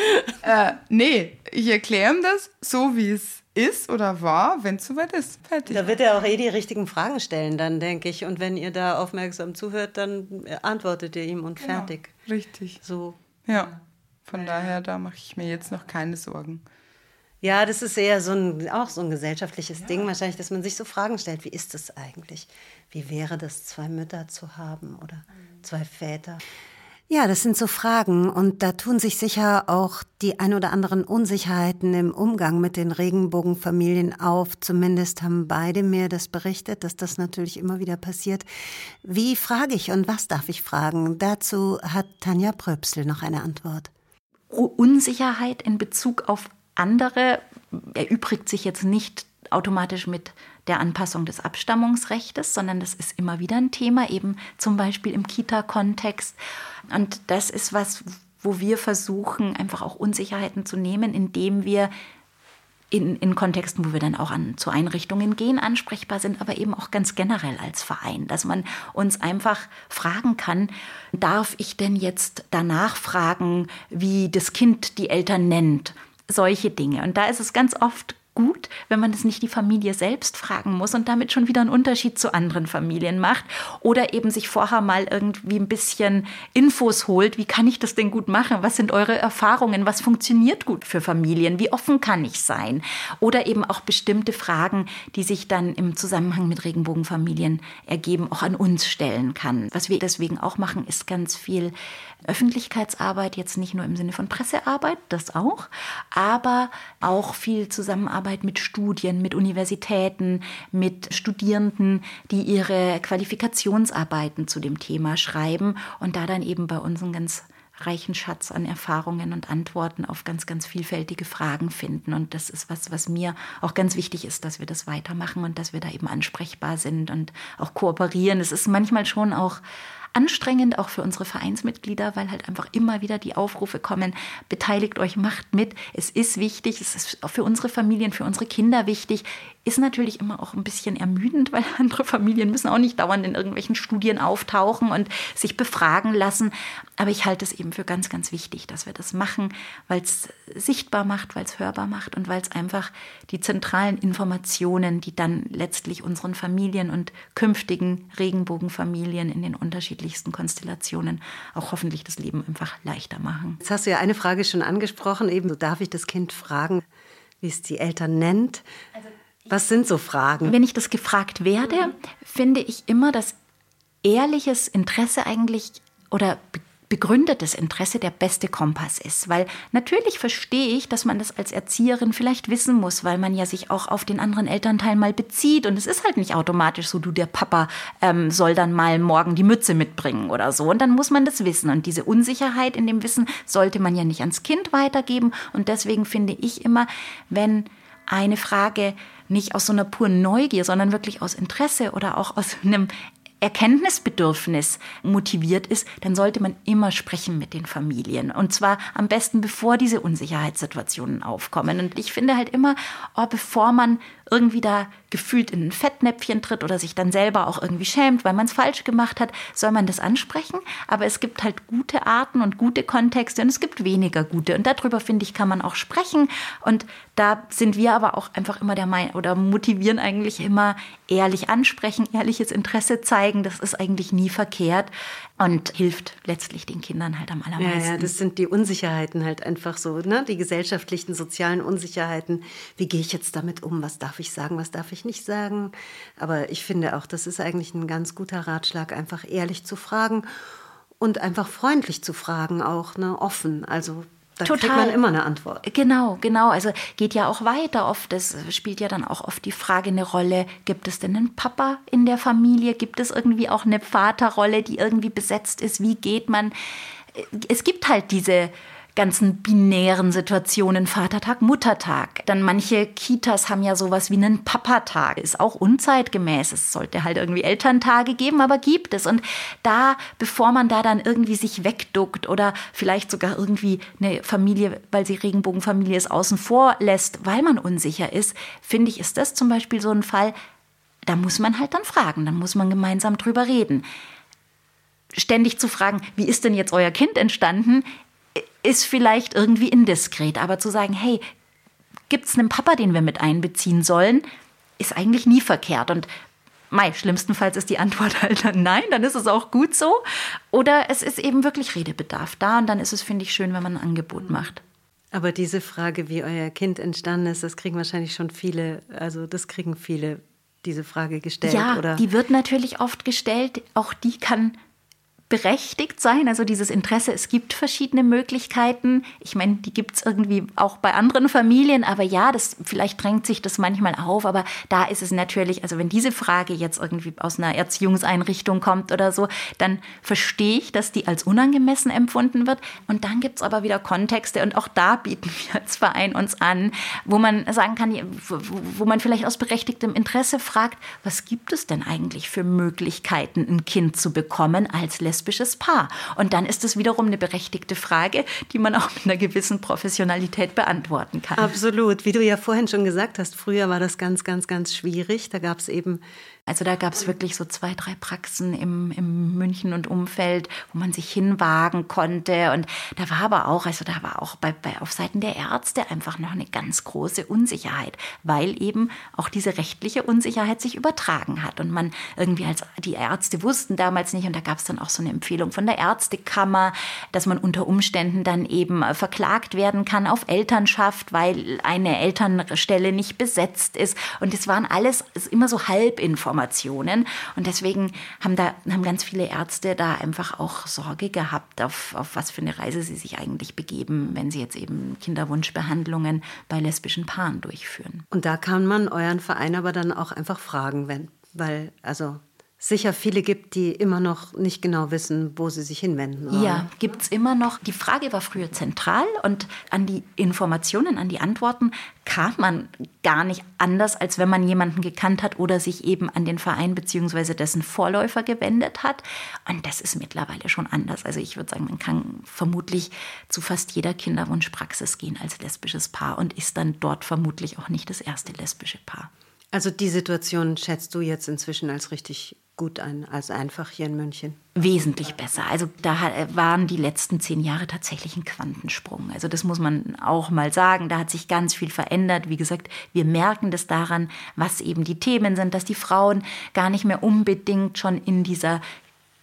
Äh, nee, ich erkläre ihm das so, wie es ist oder war, wenn es soweit ist. Fertig. Da wird er auch eh die richtigen Fragen stellen, dann denke ich. Und wenn ihr da aufmerksam zuhört, dann antwortet ihr ihm und genau. fertig. Richtig. So. Ja. Von daher, da mache ich mir jetzt noch keine Sorgen. Ja, das ist eher so ein, auch so ein gesellschaftliches ja. Ding wahrscheinlich, dass man sich so Fragen stellt, wie ist es eigentlich? Wie wäre das, zwei Mütter zu haben oder zwei Väter? Ja, das sind so Fragen und da tun sich sicher auch die ein oder anderen Unsicherheiten im Umgang mit den Regenbogenfamilien auf. Zumindest haben beide mir das berichtet, dass das natürlich immer wieder passiert. Wie frage ich und was darf ich fragen? Dazu hat Tanja Pröpsel noch eine Antwort. Unsicherheit in Bezug auf andere erübrigt sich jetzt nicht automatisch mit der Anpassung des Abstammungsrechts, sondern das ist immer wieder ein Thema, eben zum Beispiel im Kita-Kontext. Und das ist was, wo wir versuchen, einfach auch Unsicherheiten zu nehmen, indem wir in, in Kontexten, wo wir dann auch an, zu Einrichtungen gehen, ansprechbar sind, aber eben auch ganz generell als Verein, dass man uns einfach fragen kann, darf ich denn jetzt danach fragen, wie das Kind die Eltern nennt? Solche Dinge. Und da ist es ganz oft gut, wenn man das nicht die Familie selbst fragen muss und damit schon wieder einen Unterschied zu anderen Familien macht oder eben sich vorher mal irgendwie ein bisschen Infos holt, wie kann ich das denn gut machen? Was sind eure Erfahrungen? Was funktioniert gut für Familien? Wie offen kann ich sein? Oder eben auch bestimmte Fragen, die sich dann im Zusammenhang mit Regenbogenfamilien ergeben, auch an uns stellen kann. Was wir deswegen auch machen, ist ganz viel Öffentlichkeitsarbeit, jetzt nicht nur im Sinne von Pressearbeit, das auch, aber auch viel Zusammenarbeit mit Studien, mit Universitäten, mit Studierenden, die ihre Qualifikationsarbeiten zu dem Thema schreiben und da dann eben bei uns ein ganz reichen Schatz an Erfahrungen und Antworten auf ganz, ganz vielfältige Fragen finden. Und das ist was, was mir auch ganz wichtig ist, dass wir das weitermachen und dass wir da eben ansprechbar sind und auch kooperieren. Es ist manchmal schon auch anstrengend, auch für unsere Vereinsmitglieder, weil halt einfach immer wieder die Aufrufe kommen, beteiligt euch, macht mit. Es ist wichtig, es ist auch für unsere Familien, für unsere Kinder wichtig. Ist natürlich immer auch ein bisschen ermüdend, weil andere Familien müssen auch nicht dauernd in irgendwelchen Studien auftauchen und sich befragen lassen. Aber ich halte es eben für ganz, ganz wichtig, dass wir das machen, weil es sichtbar macht, weil es hörbar macht und weil es einfach die zentralen Informationen, die dann letztlich unseren Familien und künftigen Regenbogenfamilien in den unterschiedlichsten Konstellationen auch hoffentlich das Leben einfach leichter machen. Jetzt hast du ja eine Frage schon angesprochen, eben so darf ich das Kind fragen, wie es die Eltern nennt. Also was sind so Fragen? Wenn ich das gefragt werde, finde ich immer, dass ehrliches Interesse eigentlich oder begründetes Interesse der beste Kompass ist. Weil natürlich verstehe ich, dass man das als Erzieherin vielleicht wissen muss, weil man ja sich auch auf den anderen Elternteil mal bezieht. Und es ist halt nicht automatisch so, du, der Papa ähm, soll dann mal morgen die Mütze mitbringen oder so. Und dann muss man das wissen. Und diese Unsicherheit in dem Wissen sollte man ja nicht ans Kind weitergeben. Und deswegen finde ich immer, wenn eine Frage nicht aus so einer puren Neugier, sondern wirklich aus Interesse oder auch aus einem Erkenntnisbedürfnis motiviert ist, dann sollte man immer sprechen mit den Familien. Und zwar am besten, bevor diese Unsicherheitssituationen aufkommen. Und ich finde halt immer, oh, bevor man irgendwie da gefühlt in ein Fettnäpfchen tritt oder sich dann selber auch irgendwie schämt, weil man es falsch gemacht hat, soll man das ansprechen. Aber es gibt halt gute Arten und gute Kontexte und es gibt weniger gute. Und darüber, finde ich, kann man auch sprechen. Und da sind wir aber auch einfach immer der Meinung oder motivieren eigentlich immer ehrlich ansprechen, ehrliches Interesse zeigen. Das ist eigentlich nie verkehrt und hilft letztlich den Kindern halt am allermeisten. Ja, ja, das sind die Unsicherheiten halt einfach so, ne? Die gesellschaftlichen, sozialen Unsicherheiten. Wie gehe ich jetzt damit um? Was darf ich sagen? Was darf ich nicht sagen? Aber ich finde auch, das ist eigentlich ein ganz guter Ratschlag, einfach ehrlich zu fragen und einfach freundlich zu fragen, auch ne? offen. Also da Total. kriegt man immer eine Antwort. Genau, genau. Also geht ja auch weiter. Oft es spielt ja dann auch oft die Frage eine Rolle: Gibt es denn einen Papa in der Familie? Gibt es irgendwie auch eine Vaterrolle, die irgendwie besetzt ist? Wie geht man? Es gibt halt diese ganzen binären Situationen, Vatertag, Muttertag. Dann manche Kitas haben ja sowas wie einen Papatag. Ist auch unzeitgemäß. Es sollte halt irgendwie Elterntage geben, aber gibt es. Und da, bevor man da dann irgendwie sich wegduckt oder vielleicht sogar irgendwie eine Familie, weil sie Regenbogenfamilie ist, außen vor lässt, weil man unsicher ist, finde ich, ist das zum Beispiel so ein Fall, da muss man halt dann fragen, dann muss man gemeinsam drüber reden ständig zu fragen, wie ist denn jetzt euer Kind entstanden, ist vielleicht irgendwie indiskret. Aber zu sagen, hey, gibt es einen Papa, den wir mit einbeziehen sollen, ist eigentlich nie verkehrt. Und Mei, schlimmstenfalls ist die Antwort halt dann nein, dann ist es auch gut so. Oder es ist eben wirklich Redebedarf da und dann ist es, finde ich, schön, wenn man ein Angebot macht. Aber diese Frage, wie euer Kind entstanden ist, das kriegen wahrscheinlich schon viele, also das kriegen viele diese Frage gestellt, ja, oder? Die wird natürlich oft gestellt. Auch die kann berechtigt sein, also dieses Interesse. Es gibt verschiedene Möglichkeiten. Ich meine, die gibt es irgendwie auch bei anderen Familien, aber ja, das vielleicht drängt sich das manchmal auf, aber da ist es natürlich, also wenn diese Frage jetzt irgendwie aus einer Erziehungseinrichtung kommt oder so, dann verstehe ich, dass die als unangemessen empfunden wird. Und dann gibt es aber wieder Kontexte und auch da bieten wir als Verein uns an, wo man sagen kann, wo man vielleicht aus berechtigtem Interesse fragt, was gibt es denn eigentlich für Möglichkeiten, ein Kind zu bekommen als Lesbische lesbisches Paar. Und dann ist es wiederum eine berechtigte Frage, die man auch mit einer gewissen Professionalität beantworten kann. Absolut. Wie du ja vorhin schon gesagt hast, früher war das ganz, ganz, ganz schwierig. Da gab es eben Also da gab es wirklich so zwei, drei Praxen im, im München und Umfeld, wo man sich hinwagen konnte. Und da war aber auch, also da war auch bei, bei, auf Seiten der Ärzte einfach noch eine ganz große Unsicherheit, weil eben auch diese rechtliche Unsicherheit sich übertragen hat. Und man irgendwie als die Ärzte wussten damals nicht, und da gab es dann auch so eine Empfehlung von der Ärztekammer, dass man unter Umständen dann eben verklagt werden kann auf Elternschaft, weil eine Elternstelle nicht besetzt ist. Und es waren alles immer so Halbinformationen. Informationen. Und deswegen haben da haben ganz viele Ärzte da einfach auch Sorge gehabt, auf, auf was für eine Reise sie sich eigentlich begeben, wenn sie jetzt eben Kinderwunschbehandlungen bei lesbischen Paaren durchführen. Und da kann man euren Verein aber dann auch einfach fragen, wenn, weil, also sicher viele gibt, die immer noch nicht genau wissen, wo sie sich hinwenden sollen. Ja, gibt es immer noch. Die Frage war früher zentral und an die Informationen, an die Antworten kam man gar nicht anders, als wenn man jemanden gekannt hat oder sich eben an den Verein bzw. dessen Vorläufer gewendet hat. Und das ist mittlerweile schon anders. Also ich würde sagen, man kann vermutlich zu fast jeder Kinderwunschpraxis gehen als lesbisches Paar und ist dann dort vermutlich auch nicht das erste lesbische Paar. Also die Situation schätzt du jetzt inzwischen als richtig gut ein, als einfach hier in München? Wesentlich besser. Also da waren die letzten zehn Jahre tatsächlich ein Quantensprung. Also das muss man auch mal sagen. Da hat sich ganz viel verändert. Wie gesagt, wir merken das daran, was eben die Themen sind, dass die Frauen gar nicht mehr unbedingt schon in dieser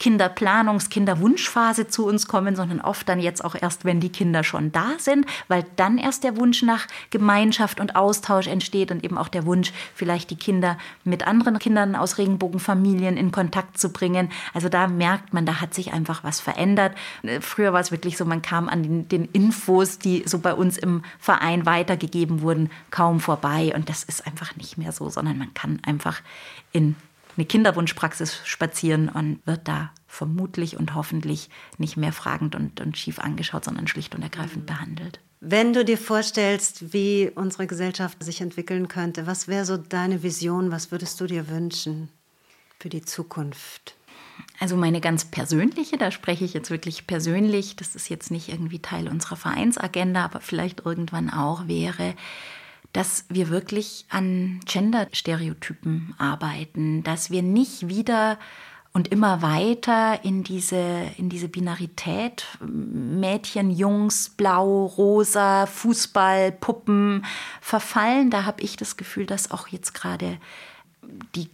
Kinderplanungs-, Kinderwunschphase zu uns kommen, sondern oft dann jetzt auch erst, wenn die Kinder schon da sind, weil dann erst der Wunsch nach Gemeinschaft und Austausch entsteht und eben auch der Wunsch, vielleicht die Kinder mit anderen Kindern aus Regenbogenfamilien in Kontakt zu bringen. Also da merkt man, da hat sich einfach was verändert. Früher war es wirklich so, man kam an den, den Infos, die so bei uns im Verein weitergegeben wurden, kaum vorbei. Und das ist einfach nicht mehr so, sondern man kann einfach in eine Kinderwunschpraxis spazieren und wird da vermutlich und hoffentlich nicht mehr fragend und, und schief angeschaut, sondern schlicht und ergreifend behandelt. Wenn du dir vorstellst, wie unsere Gesellschaft sich entwickeln könnte, was wäre so deine Vision, was würdest du dir wünschen für die Zukunft? Also meine ganz persönliche, da spreche ich jetzt wirklich persönlich, das ist jetzt nicht irgendwie Teil unserer Vereinsagenda, aber vielleicht irgendwann auch wäre, dass wir wirklich an Gender-Stereotypen arbeiten, dass wir nicht wieder und immer weiter in diese, in diese Binarität Mädchen, Jungs, Blau, Rosa, Fußball, Puppen verfallen. Da habe ich das Gefühl, dass auch jetzt gerade die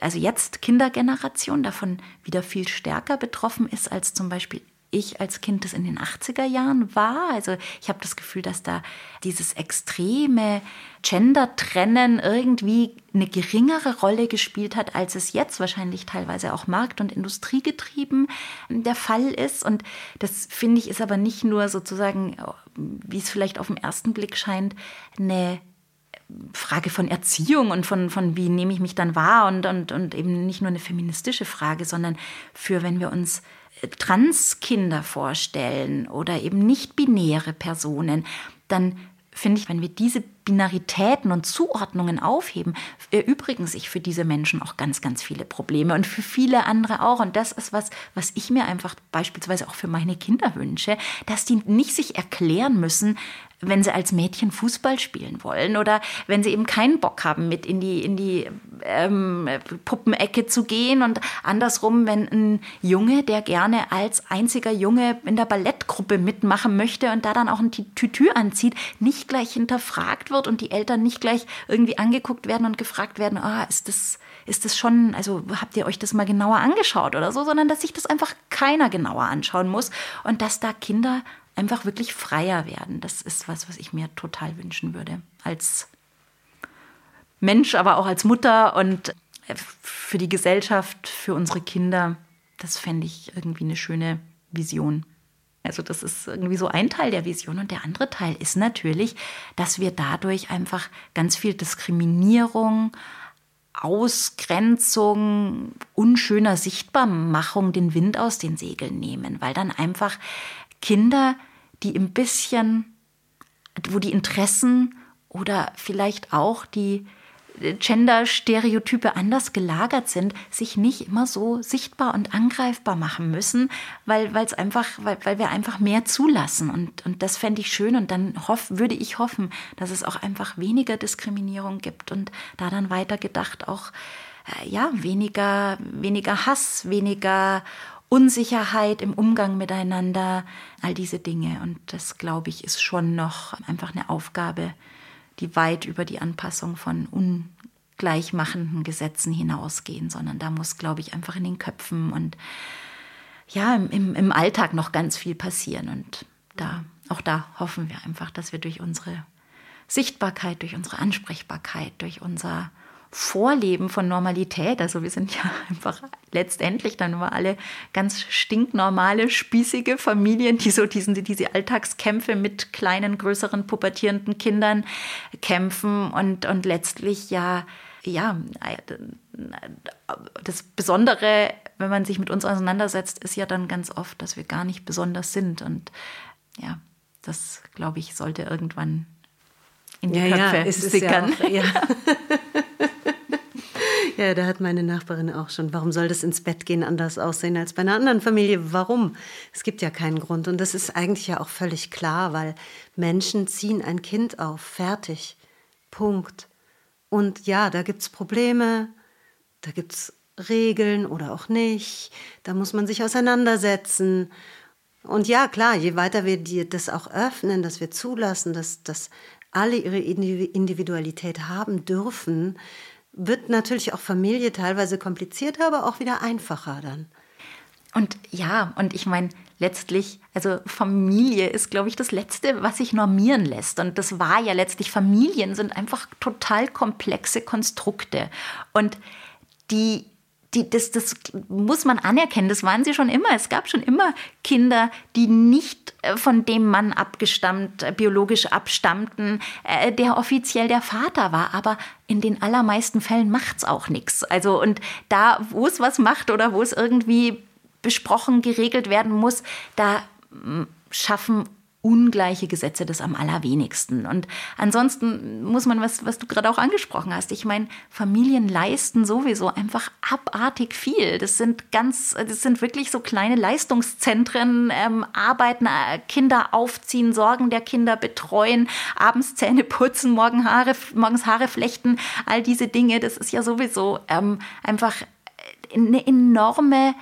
also jetzt Kindergeneration davon wieder viel stärker betroffen ist als zum Beispiel ich als Kind das in den 80er Jahren war. Also ich habe das Gefühl, dass da dieses extreme Gender-Trennen irgendwie eine geringere Rolle gespielt hat, als es jetzt wahrscheinlich teilweise auch markt- und industriegetrieben der Fall ist. Und das finde ich ist aber nicht nur sozusagen, wie es vielleicht auf den ersten Blick scheint, eine Frage von Erziehung und von, von wie nehme ich mich dann wahr und, und, und eben nicht nur eine feministische Frage, sondern für, wenn wir uns Transkinder vorstellen oder eben nicht-binäre Personen, dann finde ich, wenn wir diese Binaritäten und Zuordnungen aufheben, erübrigen sich für diese Menschen auch ganz, ganz viele Probleme und für viele andere auch. Und das ist was, was ich mir einfach beispielsweise auch für meine Kinder wünsche, dass die nicht sich erklären müssen, wenn sie als Mädchen Fußball spielen wollen oder wenn sie eben keinen Bock haben, mit in die, in die ähm, Puppenecke zu gehen und andersrum, wenn ein Junge, der gerne als einziger Junge in der Ballettgruppe mitmachen möchte und da dann auch ein Tütü anzieht, nicht gleich hinterfragt wird und die Eltern nicht gleich irgendwie angeguckt werden und gefragt werden, ah, ist das, ist das schon, also habt ihr euch das mal genauer angeschaut oder so, sondern dass sich das einfach keiner genauer anschauen muss und dass da Kinder einfach wirklich freier werden. Das ist was, was ich mir total wünschen würde. Als Mensch, aber auch als Mutter und für die Gesellschaft, für unsere Kinder. Das fände ich irgendwie eine schöne Vision. Also das ist irgendwie so ein Teil der Vision. Und der andere Teil ist natürlich, dass wir dadurch einfach ganz viel Diskriminierung, Ausgrenzung, unschöner Sichtbarmachung den Wind aus den Segeln nehmen, weil dann einfach Kinder, die ein bisschen, wo die Interessen oder vielleicht auch die Gender-Stereotype anders gelagert sind, sich nicht immer so sichtbar und angreifbar machen müssen, weil, weil's einfach, weil, weil wir einfach mehr zulassen. Und, und das fände ich schön. Und dann hoff, würde ich hoffen, dass es auch einfach weniger Diskriminierung gibt und da dann weiter gedacht auch äh, ja, weniger, weniger Hass, weniger Unsicherheit im Umgang miteinander, all diese Dinge. Und das, glaube ich, ist schon noch einfach eine Aufgabe, die weit über die Anpassung von ungleichmachenden Gesetzen hinausgehen, sondern da muss, glaube ich, einfach in den Köpfen und ja, im, im Alltag noch ganz viel passieren. Und da, auch da hoffen wir einfach, dass wir durch unsere Sichtbarkeit, durch unsere Ansprechbarkeit, durch unser Vorleben von Normalität. Also wir sind ja einfach letztendlich dann immer alle ganz stinknormale, spießige Familien, die so diesen, diese Alltagskämpfe mit kleinen, größeren, pubertierenden Kindern kämpfen und, und letztlich ja, ja, das Besondere, wenn man sich mit uns auseinandersetzt, ist ja dann ganz oft, dass wir gar nicht besonders sind. Und ja, das, glaube ich, sollte irgendwann in die ja, Köpfe ja, ist sickern. Ja, auch, ja. Ja, da hat meine Nachbarin auch schon. Warum soll das ins Bett gehen anders aussehen als bei einer anderen Familie? Warum? Es gibt ja keinen Grund. Und das ist eigentlich ja auch völlig klar, weil Menschen ziehen ein Kind auf. Fertig. Punkt. Und ja, da gibt es Probleme, da gibt es Regeln oder auch nicht. Da muss man sich auseinandersetzen. Und ja, klar, je weiter wir dir das auch öffnen, dass wir zulassen, dass, dass alle ihre Individualität haben dürfen, wird natürlich auch Familie teilweise komplizierter, aber auch wieder einfacher dann. Und ja, und ich meine, letztlich, also Familie ist, glaube ich, das Letzte, was sich normieren lässt. Und das war ja letztlich, Familien sind einfach total komplexe Konstrukte. Und die die, das, das muss man anerkennen, das waren sie schon immer. Es gab schon immer Kinder, die nicht äh, von dem Mann abgestammt, äh, biologisch abstammten, äh, der offiziell der Vater war. Aber in den allermeisten Fällen macht es auch nichts. Also, und da, wo es was macht oder wo es irgendwie besprochen, geregelt werden muss, da mm, schaffen ungleiche Gesetze das am allerwenigsten. Und ansonsten muss man, was, was du gerade auch angesprochen hast, ich meine, Familien leisten sowieso einfach abartig viel. Das sind ganz, das sind wirklich so kleine Leistungszentren, ähm, arbeiten, äh, Kinder aufziehen, Sorgen der Kinder betreuen, abends Zähne putzen, morgen Haare, morgens Haare flechten, all diese Dinge. Das ist ja sowieso ähm, einfach eine enorme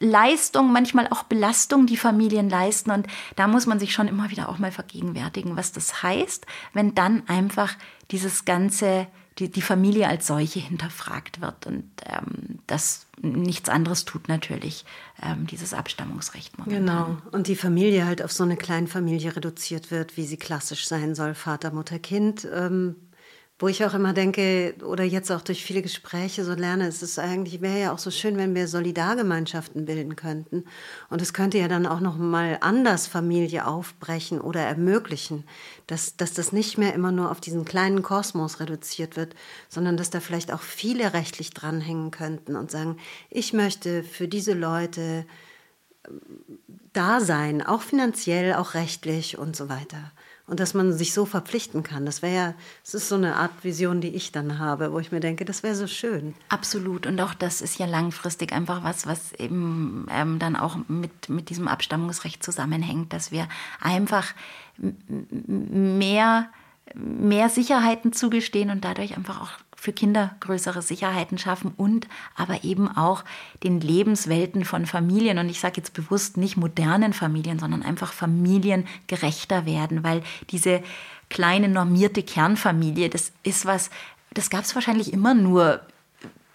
Leistung, manchmal auch Belastung, die Familien leisten. Und da muss man sich schon immer wieder auch mal vergegenwärtigen, was das heißt, wenn dann einfach dieses ganze, die, die Familie als solche hinterfragt wird. Und ähm, das nichts anderes tut natürlich ähm, dieses Abstammungsrecht momentan. Genau. Und die Familie halt auf so eine Kleinfamilie reduziert wird, wie sie klassisch sein soll, Vater, Mutter, Kind. Ähm wo ich auch immer denke, oder jetzt auch durch viele Gespräche so lerne, es ist eigentlich, wäre ja auch so schön, wenn wir Solidargemeinschaften bilden könnten. Und es könnte ja dann auch noch mal anders Familie aufbrechen oder ermöglichen, dass, dass das nicht mehr immer nur auf diesen kleinen Kosmos reduziert wird, sondern dass da vielleicht auch viele rechtlich dranhängen könnten und sagen, ich möchte für diese Leute ähm, da sein, auch finanziell, auch rechtlich und so weiter und dass man sich so verpflichten kann. Das wäre ja, es ist so eine Art Vision, die ich dann habe, wo ich mir denke, das wäre so schön. Absolut. Und auch das ist ja langfristig einfach was, was eben ähm, dann auch mit, mit diesem Abstammungsrecht zusammenhängt, dass wir einfach mehr, mehr Sicherheiten zugestehen und dadurch einfach auch für Kinder größere Sicherheiten schaffen und aber eben auch den Lebenswelten von Familien und ich sage jetzt bewusst nicht modernen Familien, sondern einfach Familien gerechter werden, weil diese kleine normierte Kernfamilie, das ist was, das gab es wahrscheinlich immer nur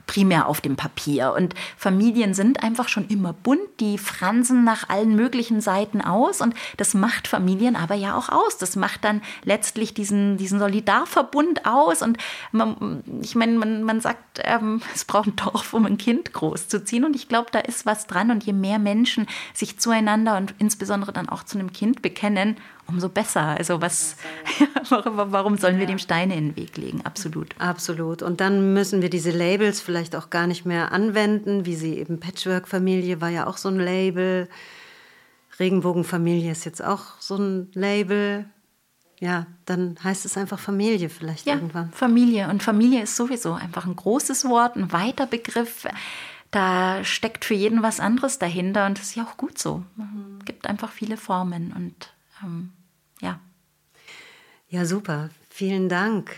primär auf dem Papier. Und Familien sind einfach schon immer bunt, die fransen nach allen möglichen Seiten aus und das macht Familien aber ja auch aus. Das macht dann letztlich diesen, diesen Solidarverbund aus und man, ich meine, man, man sagt, ähm, es braucht ein Dorf, um ein Kind großzuziehen und ich glaube, da ist was dran und je mehr Menschen sich zueinander und insbesondere dann auch zu einem Kind bekennen, umso besser. Also was, warum sollen wir dem Steine in den Weg legen? Absolut. Absolut. Und dann müssen wir diese Labels vielleicht auch gar nicht mehr anwenden, wie sie eben Patchwork-Familie war ja auch so ein Label. Regenbogenfamilie ist jetzt auch so ein Label. Ja, dann heißt es einfach Familie vielleicht ja, irgendwann. Familie. Und Familie ist sowieso einfach ein großes Wort, ein weiter Begriff. Da steckt für jeden was anderes dahinter und das ist ja auch gut so. Es gibt einfach viele Formen und ähm, ja. Ja, super. Vielen Dank,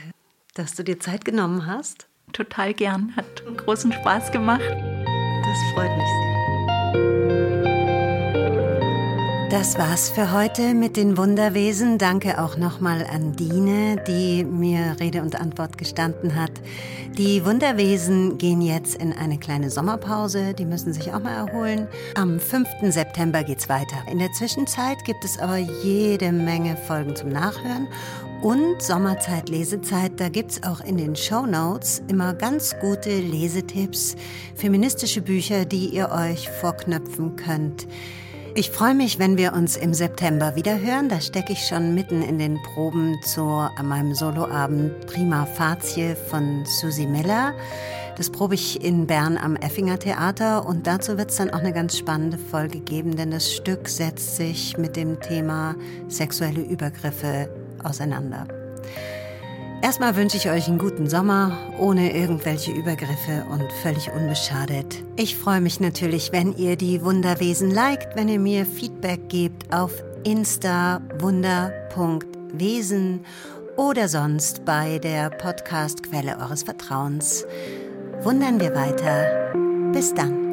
dass du dir Zeit genommen hast. total gern. Hat großen Spaß gemacht. Das freut mich sehr. Das war's für heute mit den Wunderwesen. Danke auch nochmal an Dine, die mir Rede und Antwort gestanden hat. Die Wunderwesen gehen jetzt in eine kleine Sommerpause. Die müssen sich auch mal erholen. Am 5. September geht's weiter. In der Zwischenzeit gibt es aber jede Menge Folgen zum Nachhören. Und Sommerzeit, Lesezeit, da gibt's auch in den Show Notes immer ganz gute Lesetipps, feministische Bücher, die ihr euch vorknöpfen könnt. Ich freue mich, wenn wir uns im September wieder hören. Da stecke ich schon mitten in den Proben zu meinem Soloabend Prima Facie von Susie Miller. Das probe ich in Bern am Effinger Theater und dazu wird es dann auch eine ganz spannende Folge geben, denn das Stück setzt sich mit dem Thema sexuelle Übergriffe auseinander. Erstmal wünsche ich euch einen guten Sommer, ohne irgendwelche Übergriffe und völlig unbeschadet. Ich freue mich natürlich, wenn ihr die Wunderwesen liked, wenn ihr mir Feedback gebt auf insta wunder.wesen oder sonst bei der Podcastquelle eures Vertrauens. Wundern wir weiter. Bis dann.